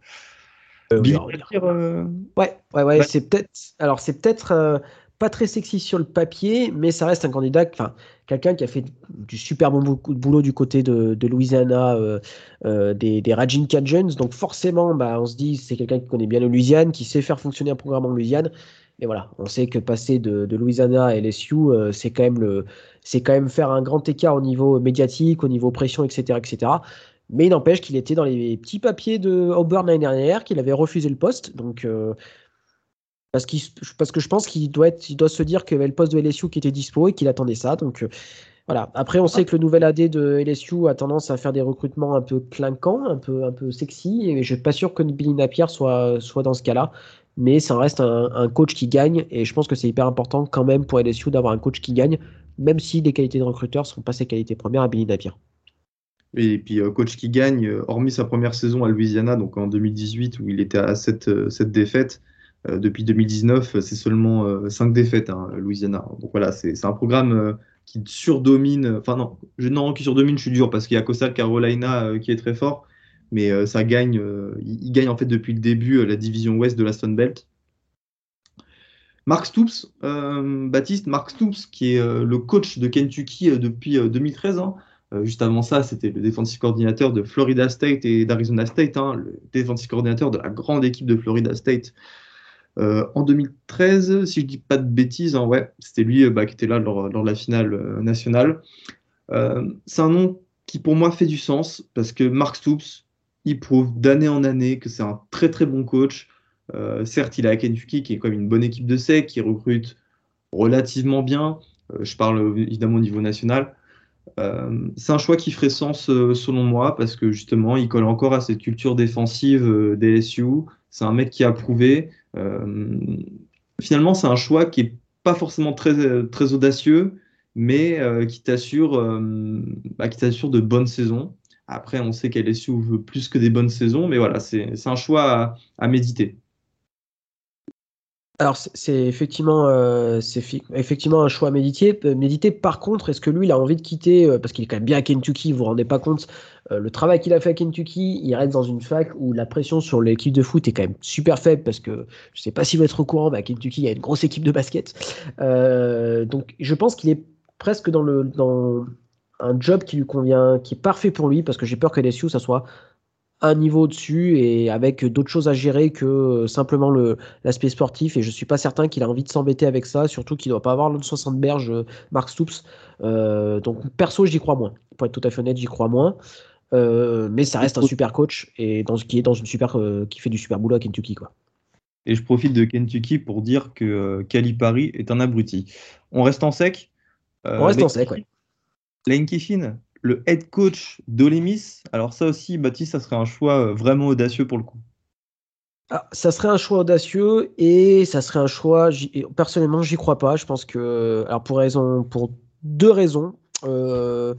Euh, ouais, ouais, ouais. C'est peut-être. Alors, c'est peut-être pas très sexy sur le papier, mais ça reste un candidat, enfin, quelqu'un qui a fait du super bon boulot du côté de, Louisiana, euh, euh, des, des Raging Cajuns. Donc forcément, bah, on se dit c'est quelqu'un qui connaît bien le Louisiane, qui sait faire fonctionner un programme en Louisiane. Mais voilà, on sait que passer de, Louisiana à LSU, euh, c'est quand même faire un grand écart au niveau médiatique, au niveau pression, etc., etc. Mais il n'empêche qu'il était dans les petits papiers de Auburn l'année dernière, qu'il avait refusé le poste. Donc parce, que je pense qu'il doit, se dire qu'il y avait le poste de LSU qui était dispo et qu'il attendait ça. Donc euh, voilà. Après, on sait que le nouvel AD de LSU a tendance à faire des recrutements un peu clinquants, un peu, sexy. Et je suis pas sûr que Billy Napier soit, dans ce cas-là. Mais ça reste un, coach qui gagne. Et je pense que c'est hyper important quand même pour LSU d'avoir un coach qui gagne, même si les qualités de recruteur ne sont pas ses qualités premières à Billy Napier. Et puis, euh, coach qui gagne, euh, hormis sa première saison à Louisiana, donc en 2018, où il était à cette, cette défaite, euh, depuis 2019, c'est seulement 5 euh, défaites, hein, Louisiana. Donc voilà, c'est un programme euh, qui surdomine, enfin non, je, non, qui surdomine, je suis dur parce qu'il y a Coastal Carolina qui est très fort, mais ça gagne, il, gagne en fait depuis le début la division ouest de la Stone Belt. Mark Stoops, Baptiste, Mark Stoops, qui est le coach de Kentucky depuis 2013. Hein. juste avant ça, c'était le défensif coordinateur de Florida State et d'Arizona State, hein, le défensif coordinateur de la grande équipe de Florida State euh, en 2013, si je dis pas de bêtises, hein, ouais, c'était lui euh, bah, qui était là lors, de la finale euh, nationale. c'est un nom qui pour moi fait du sens parce que Mark Stoops, il prouve d'année en année que c'est un très très bon coach. certes, il a à Kentucky qui est quand même une bonne équipe de sec, qui recrute relativement bien. je parle évidemment au niveau national. C'est un choix qui ferait sens selon moi parce que justement, il colle encore à cette culture défensive des LSU. C'est un mec qui a prouvé. finalement, c'est un choix qui est pas forcément très, audacieux, mais qui t'assure bah, qui t'assure de bonnes saisons. Après, on sait qu'LSU veut plus que des bonnes saisons, mais voilà, c'est un choix à méditer. Alors, c'est effectivement, euh, effectivement un choix médité. Euh, méditer. Par contre, est-ce que lui, il a envie de quitter, euh, parce qu'il est quand même bien à Kentucky, vous vous rendez pas compte, le travail qu'il a fait à Kentucky, il reste dans une fac où la pression sur l'équipe de foot est quand même super faible, parce que je sais pas si vous êtes au courant, mais à Kentucky, il y a une grosse équipe de basket. donc, je pense qu'il est presque dans, le, dans un job qui lui convient, qui est parfait pour lui, parce que j'ai peur que LSU, ça soit un niveau au-dessus et avec d'autres choses à gérer que euh, simplement l'aspect sportif. Et je suis pas certain qu'il a envie de s'embêter avec ça, surtout qu'il doit pas avoir le 60 berges, euh, Mark Stoops. Euh, donc perso, j'y crois moins. Pour être tout à fait honnête, j'y crois moins. mais ça reste un super coach et dans, qui est dans une super, qui fait du super boulot à Kentucky quoi. Et je profite de Kentucky pour dire que Calipari est un abruti. On reste en sec. On reste en sec, oui. Lane Kiffin, le head coach d'Olemis, alors ça aussi, Baptiste, ça serait un choix euh, vraiment audacieux pour le coup. Ah, ça serait un choix audacieux et ça serait un choix. Personnellement, j'y crois pas. Je pense que, alors pour raison, pour deux raisons. Euh,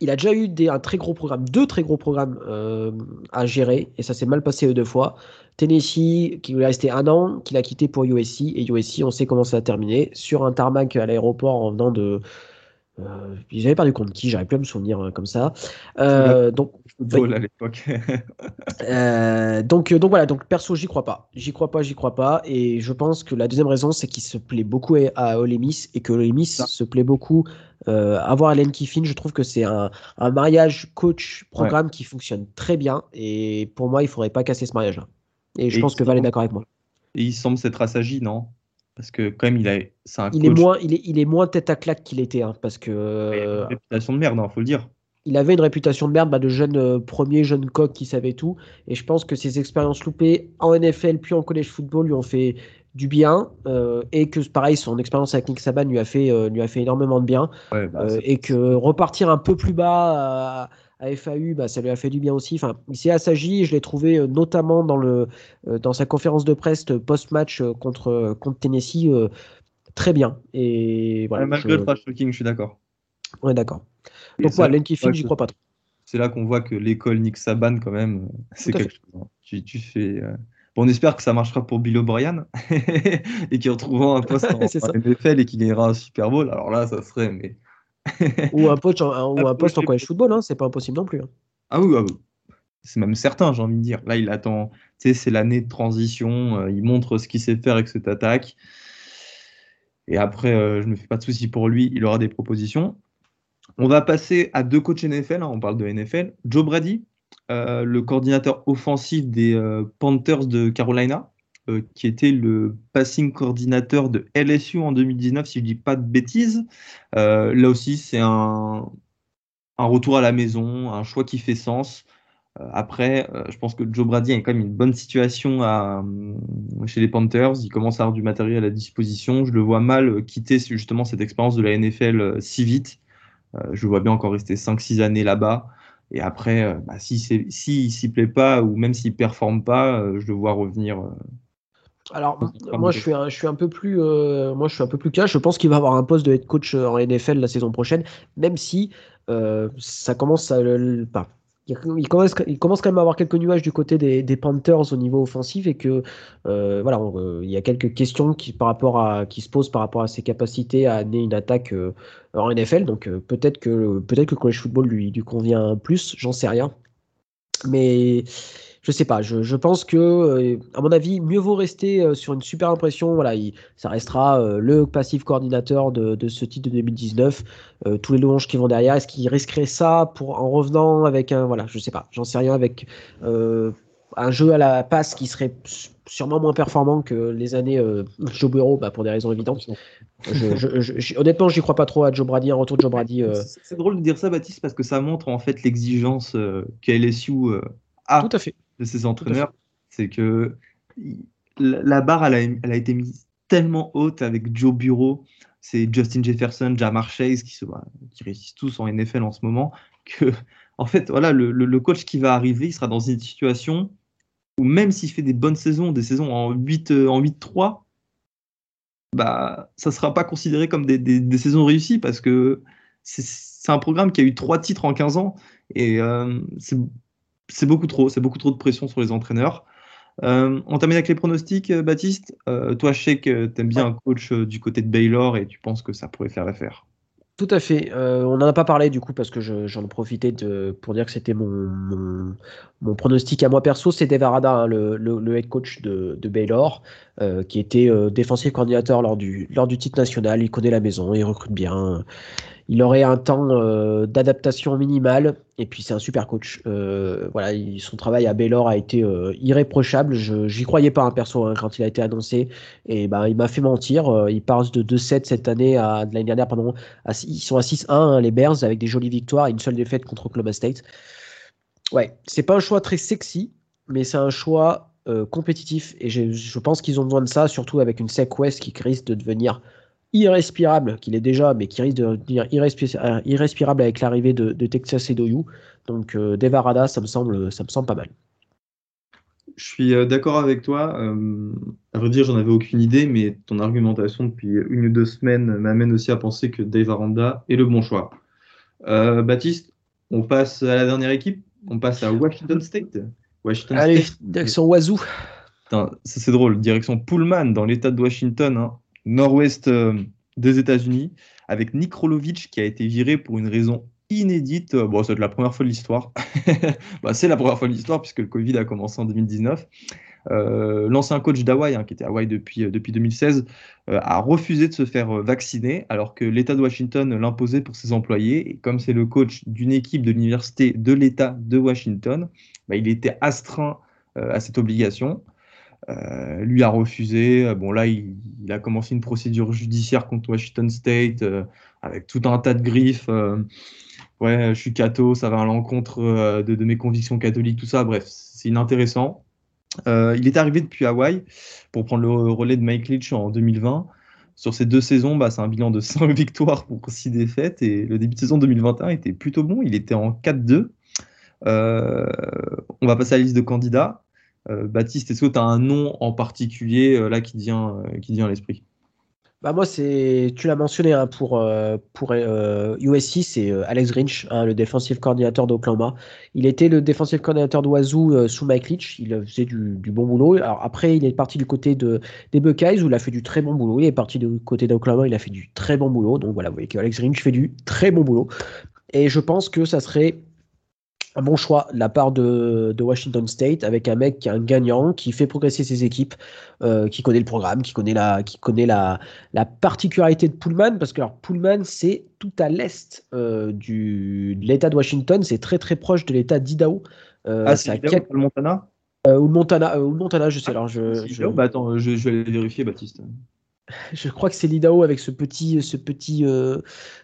il a déjà eu des, un très gros programme, deux très gros programmes euh, à gérer et ça s'est mal passé deux fois. Tennessee, qui lui est resté un an, qu'il a quitté pour USC et USC, on sait comment ça a terminé sur un tarmac à l'aéroport en venant de euh, ils avaient perdu contre qui? J'arrive plus à me souvenir hein, comme ça. Euh, donc, à l'époque. Euh, donc, donc voilà. Donc perso, j'y crois pas. J'y crois pas. J'y crois pas. Et je pense que la deuxième raison, c'est qu'il se plaît beaucoup à Olemis et que Olemis se plaît beaucoup à voir Allen Kiffin. Je trouve que c'est un, un, mariage coach-programme qui fonctionne très bien. Et pour moi, il faudrait pas casser ce mariage-là. Et je pense que Val est d'accord avec moi. Et il semble s'être assagi, non? Parce que quand même, il a, un il est moins, il est, il est moins tête à claque qu'il était, hein, parce que. Il a une réputation de merde, il hein, faut le dire. Il avait une réputation de merde, bah, de jeune euh, premier jeune coq qui savait tout, et je pense que ses expériences loupées en NFL puis en college football lui ont fait du bien, euh, et que pareil, son expérience avec Nick Saban lui a fait, euh, lui a fait énormément de bien, bah, et que repartir un peu plus bas à FAU, bah, ça lui a fait du bien aussi. Enfin, il s'est assagi, je l'ai trouvé euh, notamment dans, le, euh, dans sa conférence de presse post-match euh, contre, contre Tennessee très bien. Et voilà, malgré le trash talking, je suis d'accord. On est d'accord. Donc voilà, Kiffin, j'y crois pas trop. C'est là qu'on voit que l'école Nick Saban, quand même, c'est quelque chose. Hein. Tu, tu fais. Bon, on espère que ça marchera pour Bill O'Brien et qu'il retrouvera un poste en, en NFL et qu'il gagnera un Super Bowl. Alors là, ça serait mais ou un poste en, ou un poste en college football, hein, c'est pas impossible non plus. Hein. Ah oui, ah c'est même certain, j'ai envie de dire. Là, il attend, tu sais, c'est l'année de transition, euh, il montre ce qu'il sait faire avec cette attaque. Et après, euh, je ne me fais pas de soucis pour lui, il aura des propositions. On va passer à deux coachs NFL, hein, on parle de NFL. Joe Brady, euh, le coordinateur offensif des Panthers de Carolina. Euh, qui était le passing coordinateur de LSU en 2019, si je ne dis pas de bêtises. Euh, là aussi, c'est un, un, retour à la maison, un choix qui fait sens. Euh, après, je pense que Joe Brady a quand même une bonne situation chez les Panthers. Il commence à avoir du matériel à disposition. Je le vois mal quitter justement cette expérience de la NFL si vite. je le vois bien encore rester 5-6 années là-bas. Et après, bah, s'il si s'y plaît pas ou même s'il performe pas, je le vois revenir alors, moi, je suis, un, je suis un peu plus, euh, moi, je suis un peu plus cash. Je pense qu'il va avoir un poste de head coach euh, en NFL la saison prochaine, même si euh, ça commence à, pas. Il commence, il commence quand même à avoir quelques nuages du côté des, des Panthers au niveau offensif et que voilà, il y a quelques questions qui, par rapport à, qui se posent par rapport à ses capacités à amener une attaque en NFL. Donc peut-être que peut-être que le college football lui, lui convient plus, j'en sais rien. Mais je sais pas, je, pense que, euh, à mon avis, mieux vaut rester euh, sur une super impression. Voilà, ça restera euh, le passif coordinateur de, ce titre de 2019. tous les louanges qui vont derrière, est-ce qu'il risquerait ça pour en revenant avec un, voilà, je sais pas, j'en sais rien avec un jeu à la passe qui serait sûrement moins performant que les années Joe Burrow, bah, pour des raisons évidentes. Je, je, honnêtement, j'y crois pas trop à Joe Brady, un retour de Joe Brady. C'est drôle de dire ça, Baptiste, parce que ça montre en fait l'exigence que LSU a. Tout à fait de ces entraîneurs, c'est que la barre, elle a, été mise tellement haute avec Joe Bureau. c'est Justin Jefferson, Jamar Chase qui, se, bah, qui réussissent tous en NFL en ce moment, que en fait, voilà, le, coach qui va arriver, il sera dans une situation où même s'il fait des bonnes saisons, des saisons en 8 euh, en 8-3, bah, ça ne sera pas considéré comme des, saisons réussies parce que c'est un programme qui a eu trois titres en 15 ans et euh, c'est beaucoup trop, c'est beaucoup trop de pression sur les entraîneurs. Euh, on termine avec les pronostics, Baptiste. toi, je sais que tu aimes bien un coach du côté de Baylor et tu penses que ça pourrait faire l'affaire. Tout à fait. Euh, on n'en a pas parlé du coup parce que j'en ai profité de, pour dire que c'était mon, mon, pronostic à moi perso. C'est Dave hein, le, le, head coach de, de Baylor, euh, qui était euh, défensif coordinateur lors du, lors du titre national. Il connaît la maison, il recrute bien il aurait un temps euh, d'adaptation minimal et puis c'est un super coach. Euh, voilà, son travail à Baylor a été irréprochable. Je j'y croyais pas un hein, perso hein, quand il a été annoncé et ben il m'a fait mentir. il passe de 2-7 cette année à l'année dernière pardon. ils sont à 6-1 hein, les Bears avec des jolies victoires et une seule défaite contre Oklahoma State. Ouais, c'est pas un choix très sexy, mais c'est un choix compétitif et je pense qu'ils ont besoin de ça, surtout avec une Sec qui risque de devenir irrespirable, qu'il est déjà, mais qui risque de devenir euh, irrespirable avec l'arrivée de, Texas et d'Oyu. Donc euh, Devarada, ça me semble, ça me semble pas mal. Je suis euh, d'accord avec toi. à vrai dire, j'en avais aucune idée, mais ton argumentation depuis une ou deux semaines m'amène aussi à penser que Dave Aranda est le bon choix. Baptiste, on passe à la dernière équipe. On passe à Washington State. Washington Allez, direction Wazoo. C'est drôle, direction Pullman dans l'état de Washington. Hein nord-ouest euh, des États-Unis, avec Nick qui a été viré pour une raison inédite. Bon, c'est la première fois de l'histoire. bah, c'est la première fois de l'histoire puisque le Covid a commencé en 2019. Euh, l'ancien coach d'Hawaï, hein, qui était à Hawaï depuis, euh, depuis 2016, a refusé de se faire vacciner alors que l'État de Washington l'imposait pour ses employés. Et comme c'est le coach d'une équipe de l'université de l'État de Washington, bah, il était astreint à cette obligation. Euh, lui a refusé. Euh, bon, là, il, a commencé une procédure judiciaire contre Washington State euh, avec tout un tas de griffes. ouais, je suis catho, ça va à l'encontre de, mes convictions catholiques, tout ça. Bref, c'est inintéressant. il est arrivé depuis Hawaï pour prendre le relais de Mike Leach en 2020. Sur ces deux saisons, bah, c'est un bilan de 5 victoires pour 6 défaites. Et le début de saison 2021 était plutôt bon. Il était en 4-2. On va passer à la liste de candidats. Euh, Baptiste, est-ce que tu as un nom en particulier euh, là qui vient, euh, qui vient à l'esprit? Bah moi, c'est, tu l'as mentionné hein, pour, pour USC, c'est Alex Grinch, hein, le défensif coordinateur d'Oklahoma. Il était le défensif coordinateur d'Oiseau sous Mike Leach. Il faisait du, du, bon boulot. Alors après, il est parti du côté de, des Buckeyes où il a fait du très bon boulot. Il est parti du côté d'Oklahoma, il a fait du très bon boulot. Donc voilà, vous voyez qu'Alex Grinch fait du très bon boulot. Et je pense que ça serait un bon choix de la part de, Washington State avec un mec qui est un gagnant, qui fait progresser ses équipes, euh, qui connaît le programme, qui connaît la, qui connaît la, la particularité de Pullman, parce que alors, Pullman, c'est tout à l'est euh, du, de l'État de Washington, c'est très très proche de l'État d'Idaho. Euh, ah, c'est le Montana? Ou le Montana, ou le Montana, je sais. alors, je, je... Bah, attends, je, je, vais aller vérifier, Baptiste je crois que c'est l'Idaho avec ce petit, ce petit, euh,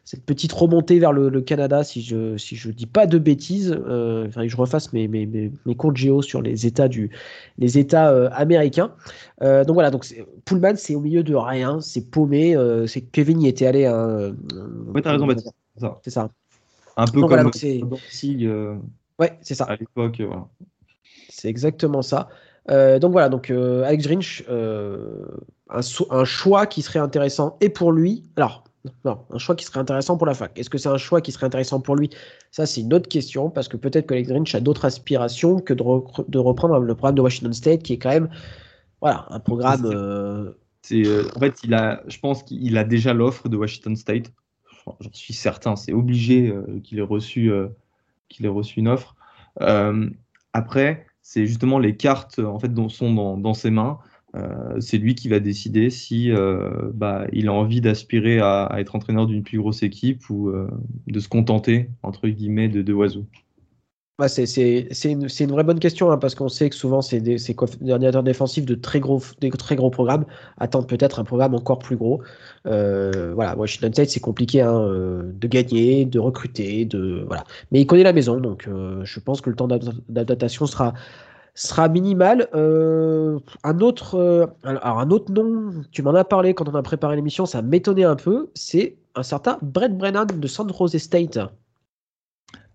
cette petite remontée vers le, Canada, si je si je dis pas de bêtises. Euh, que je refasse mes, mes, mes, mes comptes géo sur les États du, les États euh, américains. Euh, donc voilà, donc Pullman, c'est au milieu de rien, c'est paumé. c'est Kevin y était allé. Hein, oui, t'as raison, Baptiste. C'est ça. Un peu comme voilà, ouais, c'est ça. À l'époque, C'est exactement ça. donc voilà, donc Alex Grinch, un, choix qui serait intéressant et pour lui. Alors, non, un choix qui serait intéressant pour la fac. Est-ce que c'est un choix qui serait intéressant pour lui? Ça, c'est une autre question parce que peut-être que Alex Grinch a d'autres aspirations que de, de, reprendre le programme de Washington State qui est quand même voilà, un programme. Euh, euh, en fait, il a, je pense qu'il a déjà l'offre de Washington State. J'en suis certain, c'est obligé euh, qu'il ait, reçu, qu'il ait reçu une offre. après, c'est justement les cartes en fait, dont sont dans, dans ses mains. Euh, c'est lui qui va décider si euh, bah, il a envie d'aspirer à, être entraîneur d'une plus grosse équipe ou euh, de se contenter, entre guillemets, de, de oiseaux. Bah, c'est une, vraie bonne question hein, parce qu'on sait que souvent ces, ces coordinateurs défensifs de très gros, des très programmes attendent peut-être un programme encore plus gros. voilà, Washington State c'est compliqué hein, de gagner, de recruter, de voilà. Mais il connaît la maison donc je pense que le temps d'adaptation sera sera minimal. un autre, alors un autre nom, tu m'en as parlé quand on a préparé l'émission, ça m'étonnait un peu. C'est un certain Brett Brennan de San Jose State.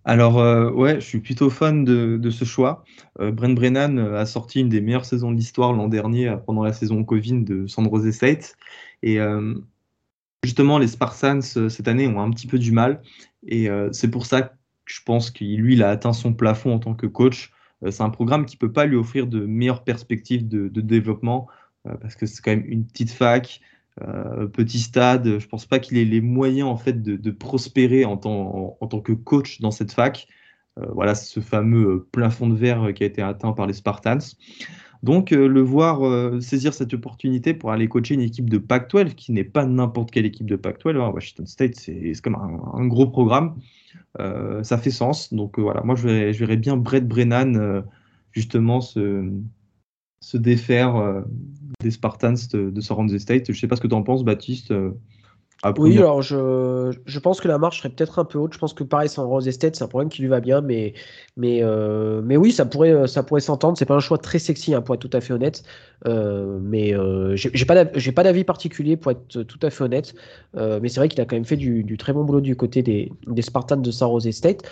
Alors, euh, ouais, je suis plutôt fan de, ce choix. Euh, Brent Brennan euh, a sorti une des meilleures saisons de l'histoire l'an dernier, pendant la saison Covid de San Jose State. Et justement, les Spartans, cette année, ont un petit peu du mal. Et c'est pour ça que je pense qu'il, lui, a atteint son plafond en tant que coach. C'est un programme qui ne peut pas lui offrir de meilleures perspectives de, développement, parce que c'est quand même une petite fac. Euh, petit stade, je pense pas qu'il ait les moyens en fait de, prospérer en tant, que coach dans cette fac. Euh, voilà, ce fameux euh, plafond de verre qui a été atteint par les Spartans. Donc, le voir saisir cette opportunité pour aller coacher une équipe de Pac-12, qui n'est pas n'importe quelle équipe de Pac-12, hein, Washington State, c'est comme un, gros programme, ça fait sens. Donc voilà, moi je verrais, bien Brett Brennan justement se, se défaire euh, des Spartans de, de San State. Je sais pas ce que tu en penses, Baptiste. Euh, oui, alors je, je, pense que la marche serait peut-être un peu haute. Je pense que pareil, San Rose State, c'est un problème qui lui va bien, mais, mais, euh, mais oui, ça pourrait, ça pourrait s'entendre. C'est pas un choix très sexy, hein, pour être tout à fait honnête. mais j'ai pas pas d'avis particulier pour être tout à fait honnête. mais c'est vrai qu'il a quand même fait du, du, très bon boulot du côté des, des Spartans de San Rose State.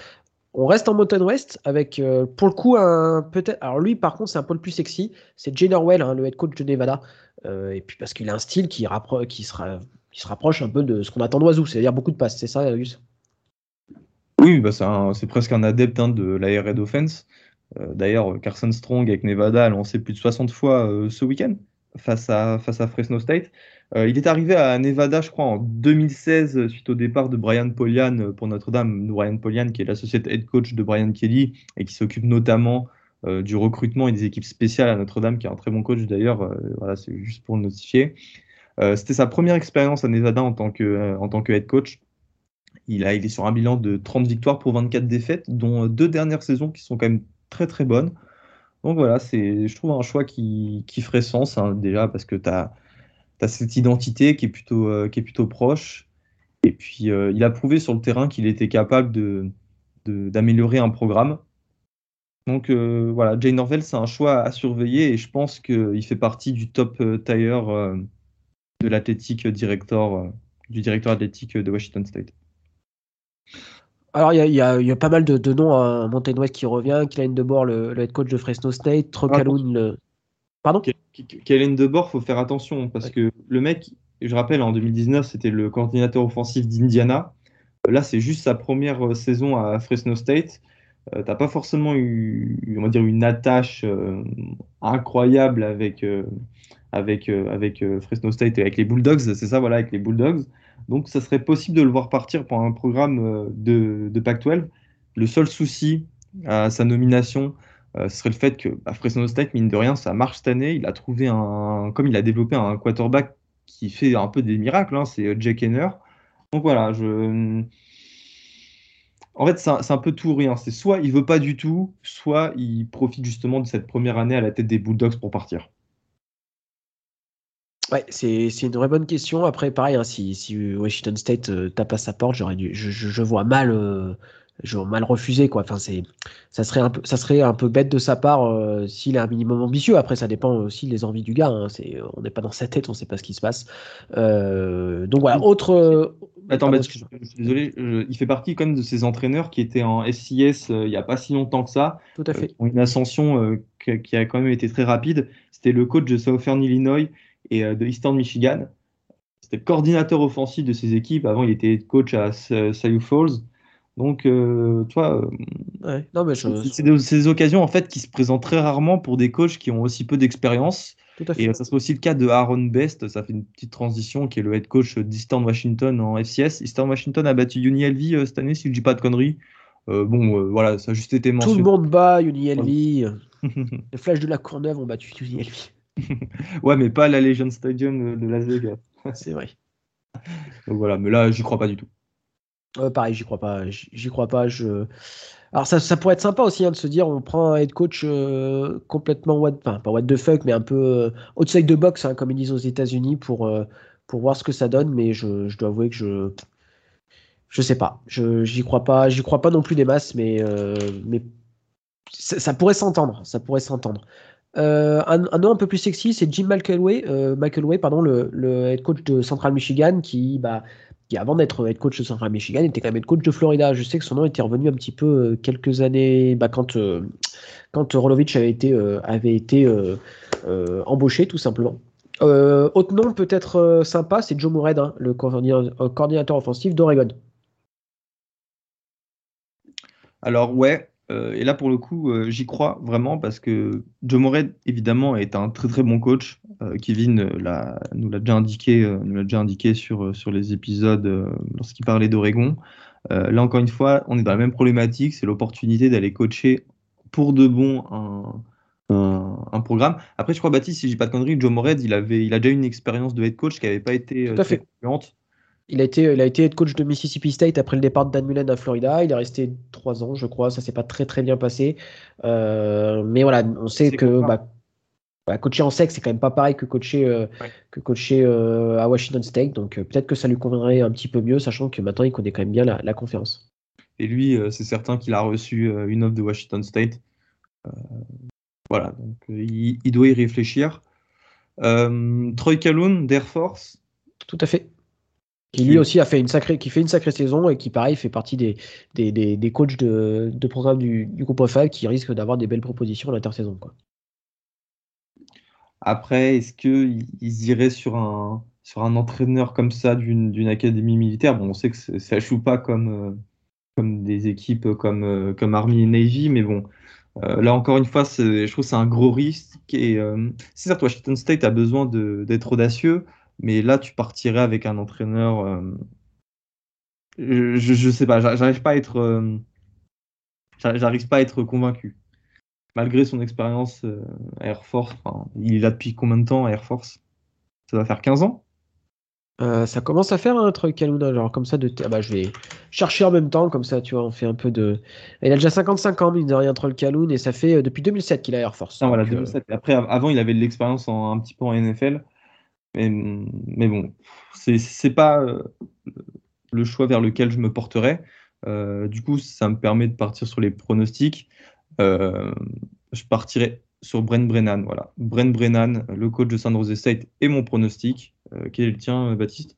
On reste en Mountain West avec, euh, pour le coup, un peut-être. Alors lui, par contre, c'est un peu le plus sexy. C'est Jane Orwell, hein, le head coach de Nevada. Euh, et puis parce qu'il a un style qui, qui, sera, qui se rapproche un peu de ce qu'on attend d'Oiseau, c'est-à-dire beaucoup de passes. C'est ça, Gus Oui, bah c'est presque un adepte hein, de la Red Offense. Euh, d'ailleurs, Carson Strong avec Nevada a lancé plus de 60 fois ce week-end face à, face à Fresno State. Euh, il est arrivé à Nevada, je crois, en 2016, suite au départ de Brian Polian euh, pour Notre-Dame. Brian Polian, qui est l'associé head coach de Brian Kelly et qui s'occupe notamment euh, du recrutement et des équipes spéciales à Notre-Dame, qui est un très bon coach d'ailleurs. voilà, c'est juste pour le notifier. C'était sa première expérience à Nevada en tant que, en tant que head coach. Il, a, il est sur un bilan de 30 victoires pour 24 défaites, dont deux dernières saisons qui sont quand même très très bonnes. Donc voilà, c'est, je trouve un choix qui, qui ferait sens, hein, déjà parce que tu as cette identité qui est plutôt, euh, qui est plutôt proche. Et puis, euh, il a prouvé sur le terrain qu'il était capable de, d'améliorer un programme. Donc euh, voilà, Jane Norvell, c'est un choix à surveiller et je pense qu'il fait partie du top tire de l'athlétique director, du directeur athlétique de Washington State. Alors, il y, y, a pas mal de, noms à Mountain West qui revient. Kylian DeBoer, le, le head coach de Fresno State. Trocaloun, le, Pardon? Kellen Debord, faut faire attention parce que le mec, je rappelle, en 2019, c'était le coordinateur offensif d'Indiana. Là, c'est juste sa première euh, saison à Fresno State. Tu euh, T'as pas forcément eu, on va dire, une attache euh, incroyable avec, avec, avec Fresno State et avec les Bulldogs. C'est ça, voilà, avec les Bulldogs. Donc, ça serait possible de le voir partir pour un programme de, de Pac-12. Le seul souci à sa nomination, euh, serait le fait que bah, Fresno State, mine de rien, ça marche cette année. Il a trouvé un, comme il a développé un quarterback qui fait un peu des miracles, hein, c'est euh, Jake Henner. Donc voilà, je. En fait, c'est un, peu tout ou rien. C'est soit il veut pas du tout, soit il profite justement de cette première année à la tête des Bulldogs pour partir. Ouais, c'est une vraie bonne question. Après, pareil, hein, si, si, Washington State euh, tape à sa porte, j'aurais dû, je, je, vois mal je mal refusé quoi. Enfin c'est ça serait un peu ça serait un peu bête de sa part euh, s'il est un minimum ambitieux. Après ça dépend aussi des envies du gars. Hein. C'est on n'est pas dans sa tête, on sait pas ce qui se passe. Euh, donc voilà autre. Euh, Attends, je, suis désolé. il fait partie quand même de ces entraîneurs qui étaient en SCS il n'y a pas si longtemps que ça. Tout à fait. une ascension qui a quand même été très rapide. C'était le coach de Southern Illinois et de Eastern Michigan. C'était coordinateur offensif de ces équipes. Avant, il était coach à Sioux Falls. Donc, euh, toi, euh, c'est des, occasions en fait qui se présentent très rarement pour des coachs qui ont aussi peu d'expérience. Et ça serait aussi le cas de Aaron Best. Ça fait une petite transition, qui est le head coach d'Eastern Washington en FCS. Eastern Washington a battu UNLV euh, cette année, si je ne dis pas de conneries. bon, voilà, ça a juste été mentionné. Tout le monde bat UNLV. Les Flashs de la Courneuve ont battu UNLV. ouais, mais pas la Legion Stadium de Las Vegas. c'est vrai. Donc voilà, mais là, j'y crois pas du tout pareil, j'y crois pas. J'y crois pas. Je... Alors ça, ça, pourrait être sympa aussi hein, de se dire on prend un head coach euh, complètement what, enfin pas what the fuck, mais un peu euh, outside the box, hein, comme ils disent aux États-Unis, pour, euh, pour voir ce que ça donne. Mais je, je, dois avouer que je je sais pas. Je j'y crois pas. J'y crois pas non plus des masses, mais mais ça, pourrait s'entendre. Ça pourrait s'entendre. Euh, un, nom un peu plus sexy, c'est Jim McElway, euh, pardon, le, head coach de Central Michigan, qui, bah, qui avant d'être head coach de Central Michigan, était quand même head coach de Florida. Je sais que son nom était revenu un petit peu euh, quelques années, bah, quand, quand Rolovich avait été, avait été embauché, tout simplement. autre nom peut-être sympa, c'est Joe Moorhead, hein, le coordinateur offensif d'Oregon. Alors ouais, euh, et là, pour le coup, euh, j'y crois vraiment parce que Joe Moret, évidemment, est un très très bon coach. Euh, Kevin nous l'a déjà indiqué, nous l'a déjà indiqué sur, sur les épisodes lorsqu'il parlait d'Oregon. là, encore une fois, on est dans la même problématique, c'est l'opportunité d'aller coacher pour de bon un, un, programme. Après, je crois, Baptiste, si je dis pas de conneries, Joe Moret, il, avait, il a déjà une expérience de head coach qui n'avait pas été Tout à fait. Il a, été, il a été head coach de Mississippi State après le départ de Dan Mullen à Florida. Il est resté trois ans, je crois. Ça s'est pas très très bien passé. Euh, mais voilà, on sait que bah, bah, coacher en sec, c'est quand même pas pareil que coacher, euh, que coacher euh, à Washington State. Donc peut-être que ça lui conviendrait un petit peu mieux, sachant que maintenant il connaît quand même bien la, conférence. Et lui, c'est certain qu'il a reçu une offre de Washington State. voilà, donc il, il, doit y réfléchir. Troy Calhoun d'Air Force. Tout à fait qui lui aussi a fait une sacrée, qui fait une sacrée saison et qui pareil fait partie des, des, des, coachs de, de, programme du, du groupe OFA qui risquent d'avoir des belles propositions à l'intersaison. Après, est-ce qu'ils iraient sur un, sur un entraîneur comme ça d'une académie militaire? Bon, on sait que ça joue pas comme, euh, comme des équipes comme, euh, comme Army et Navy, mais bon, euh, là encore une fois, je trouve que c'est un gros risque. Et c'est certes, Washington State a besoin d'être audacieux. Mais là, tu partirais avec un entraîneur. Euh, je, je, sais pas, j'arrive pas à être. Euh, j'arrive pas à être convaincu. Malgré son expérience euh, à Air Force, il est là depuis combien de temps à Air Force? Ça va faire 15 ans? Ça commence à faire un truc Kaluna, genre comme ça de. Ah bah, je vais chercher en même temps, comme ça, tu vois, on fait un peu de. Il a déjà 55 ans, mine de rien, Troll Kaloun, et ça fait depuis 2007 qu'il a Air Force. Ah, voilà, 2007. Après, avant, il avait de l'expérience un petit peu en NFL. Mais, bon, c'est pas euh, le choix vers lequel je me porterai. Euh, du coup, ça me permet de partir sur les pronostics. Euh, je partirai sur Brent Brennan. Voilà. Brent Brennan, le coach de San Jose State, et mon pronostic. quel est le tien, Baptiste?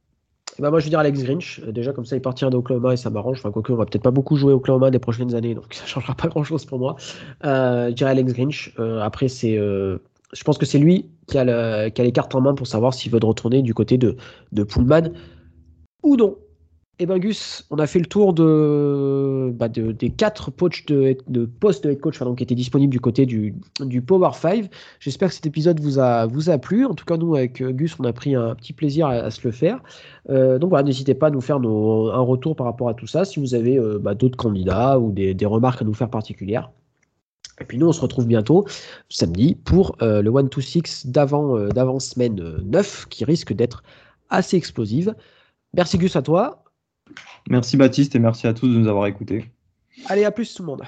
Ben moi, je vais dire Alex Grinch. Déjà, comme ça, il partira d'Oklahoma et ça m'arrange. Enfin, quoique, on va peut-être pas beaucoup jouer Oklahoma des prochaines années, donc ça changera pas grand-chose pour moi. je dirais Alex Grinch. après, c'est je pense que c'est lui qui a, les cartes en main pour savoir s'il veut retourner du côté de, de Pullman ou non. Et eh ben Gus, on a fait le tour bah, des quatre postes de, head coach qui étaient disponibles du côté du, Power 5. J'espère que cet épisode vous a, plu. En tout cas, nous, avec Gus, on a pris un petit plaisir à, se le faire. Euh, donc voilà, n'hésitez pas à nous faire un retour par rapport à tout ça. Si vous avez euh, bah, d'autres candidats ou des remarques à nous faire particulières. Et puis nous, on se retrouve bientôt samedi pour euh, le 1-2-6 d'avant, euh, d'avant semaine 9 euh, qui risque d'être assez explosive. Merci Gus à toi. Merci Baptiste et merci à tous de nous avoir écoutés. Allez, à plus tout le monde.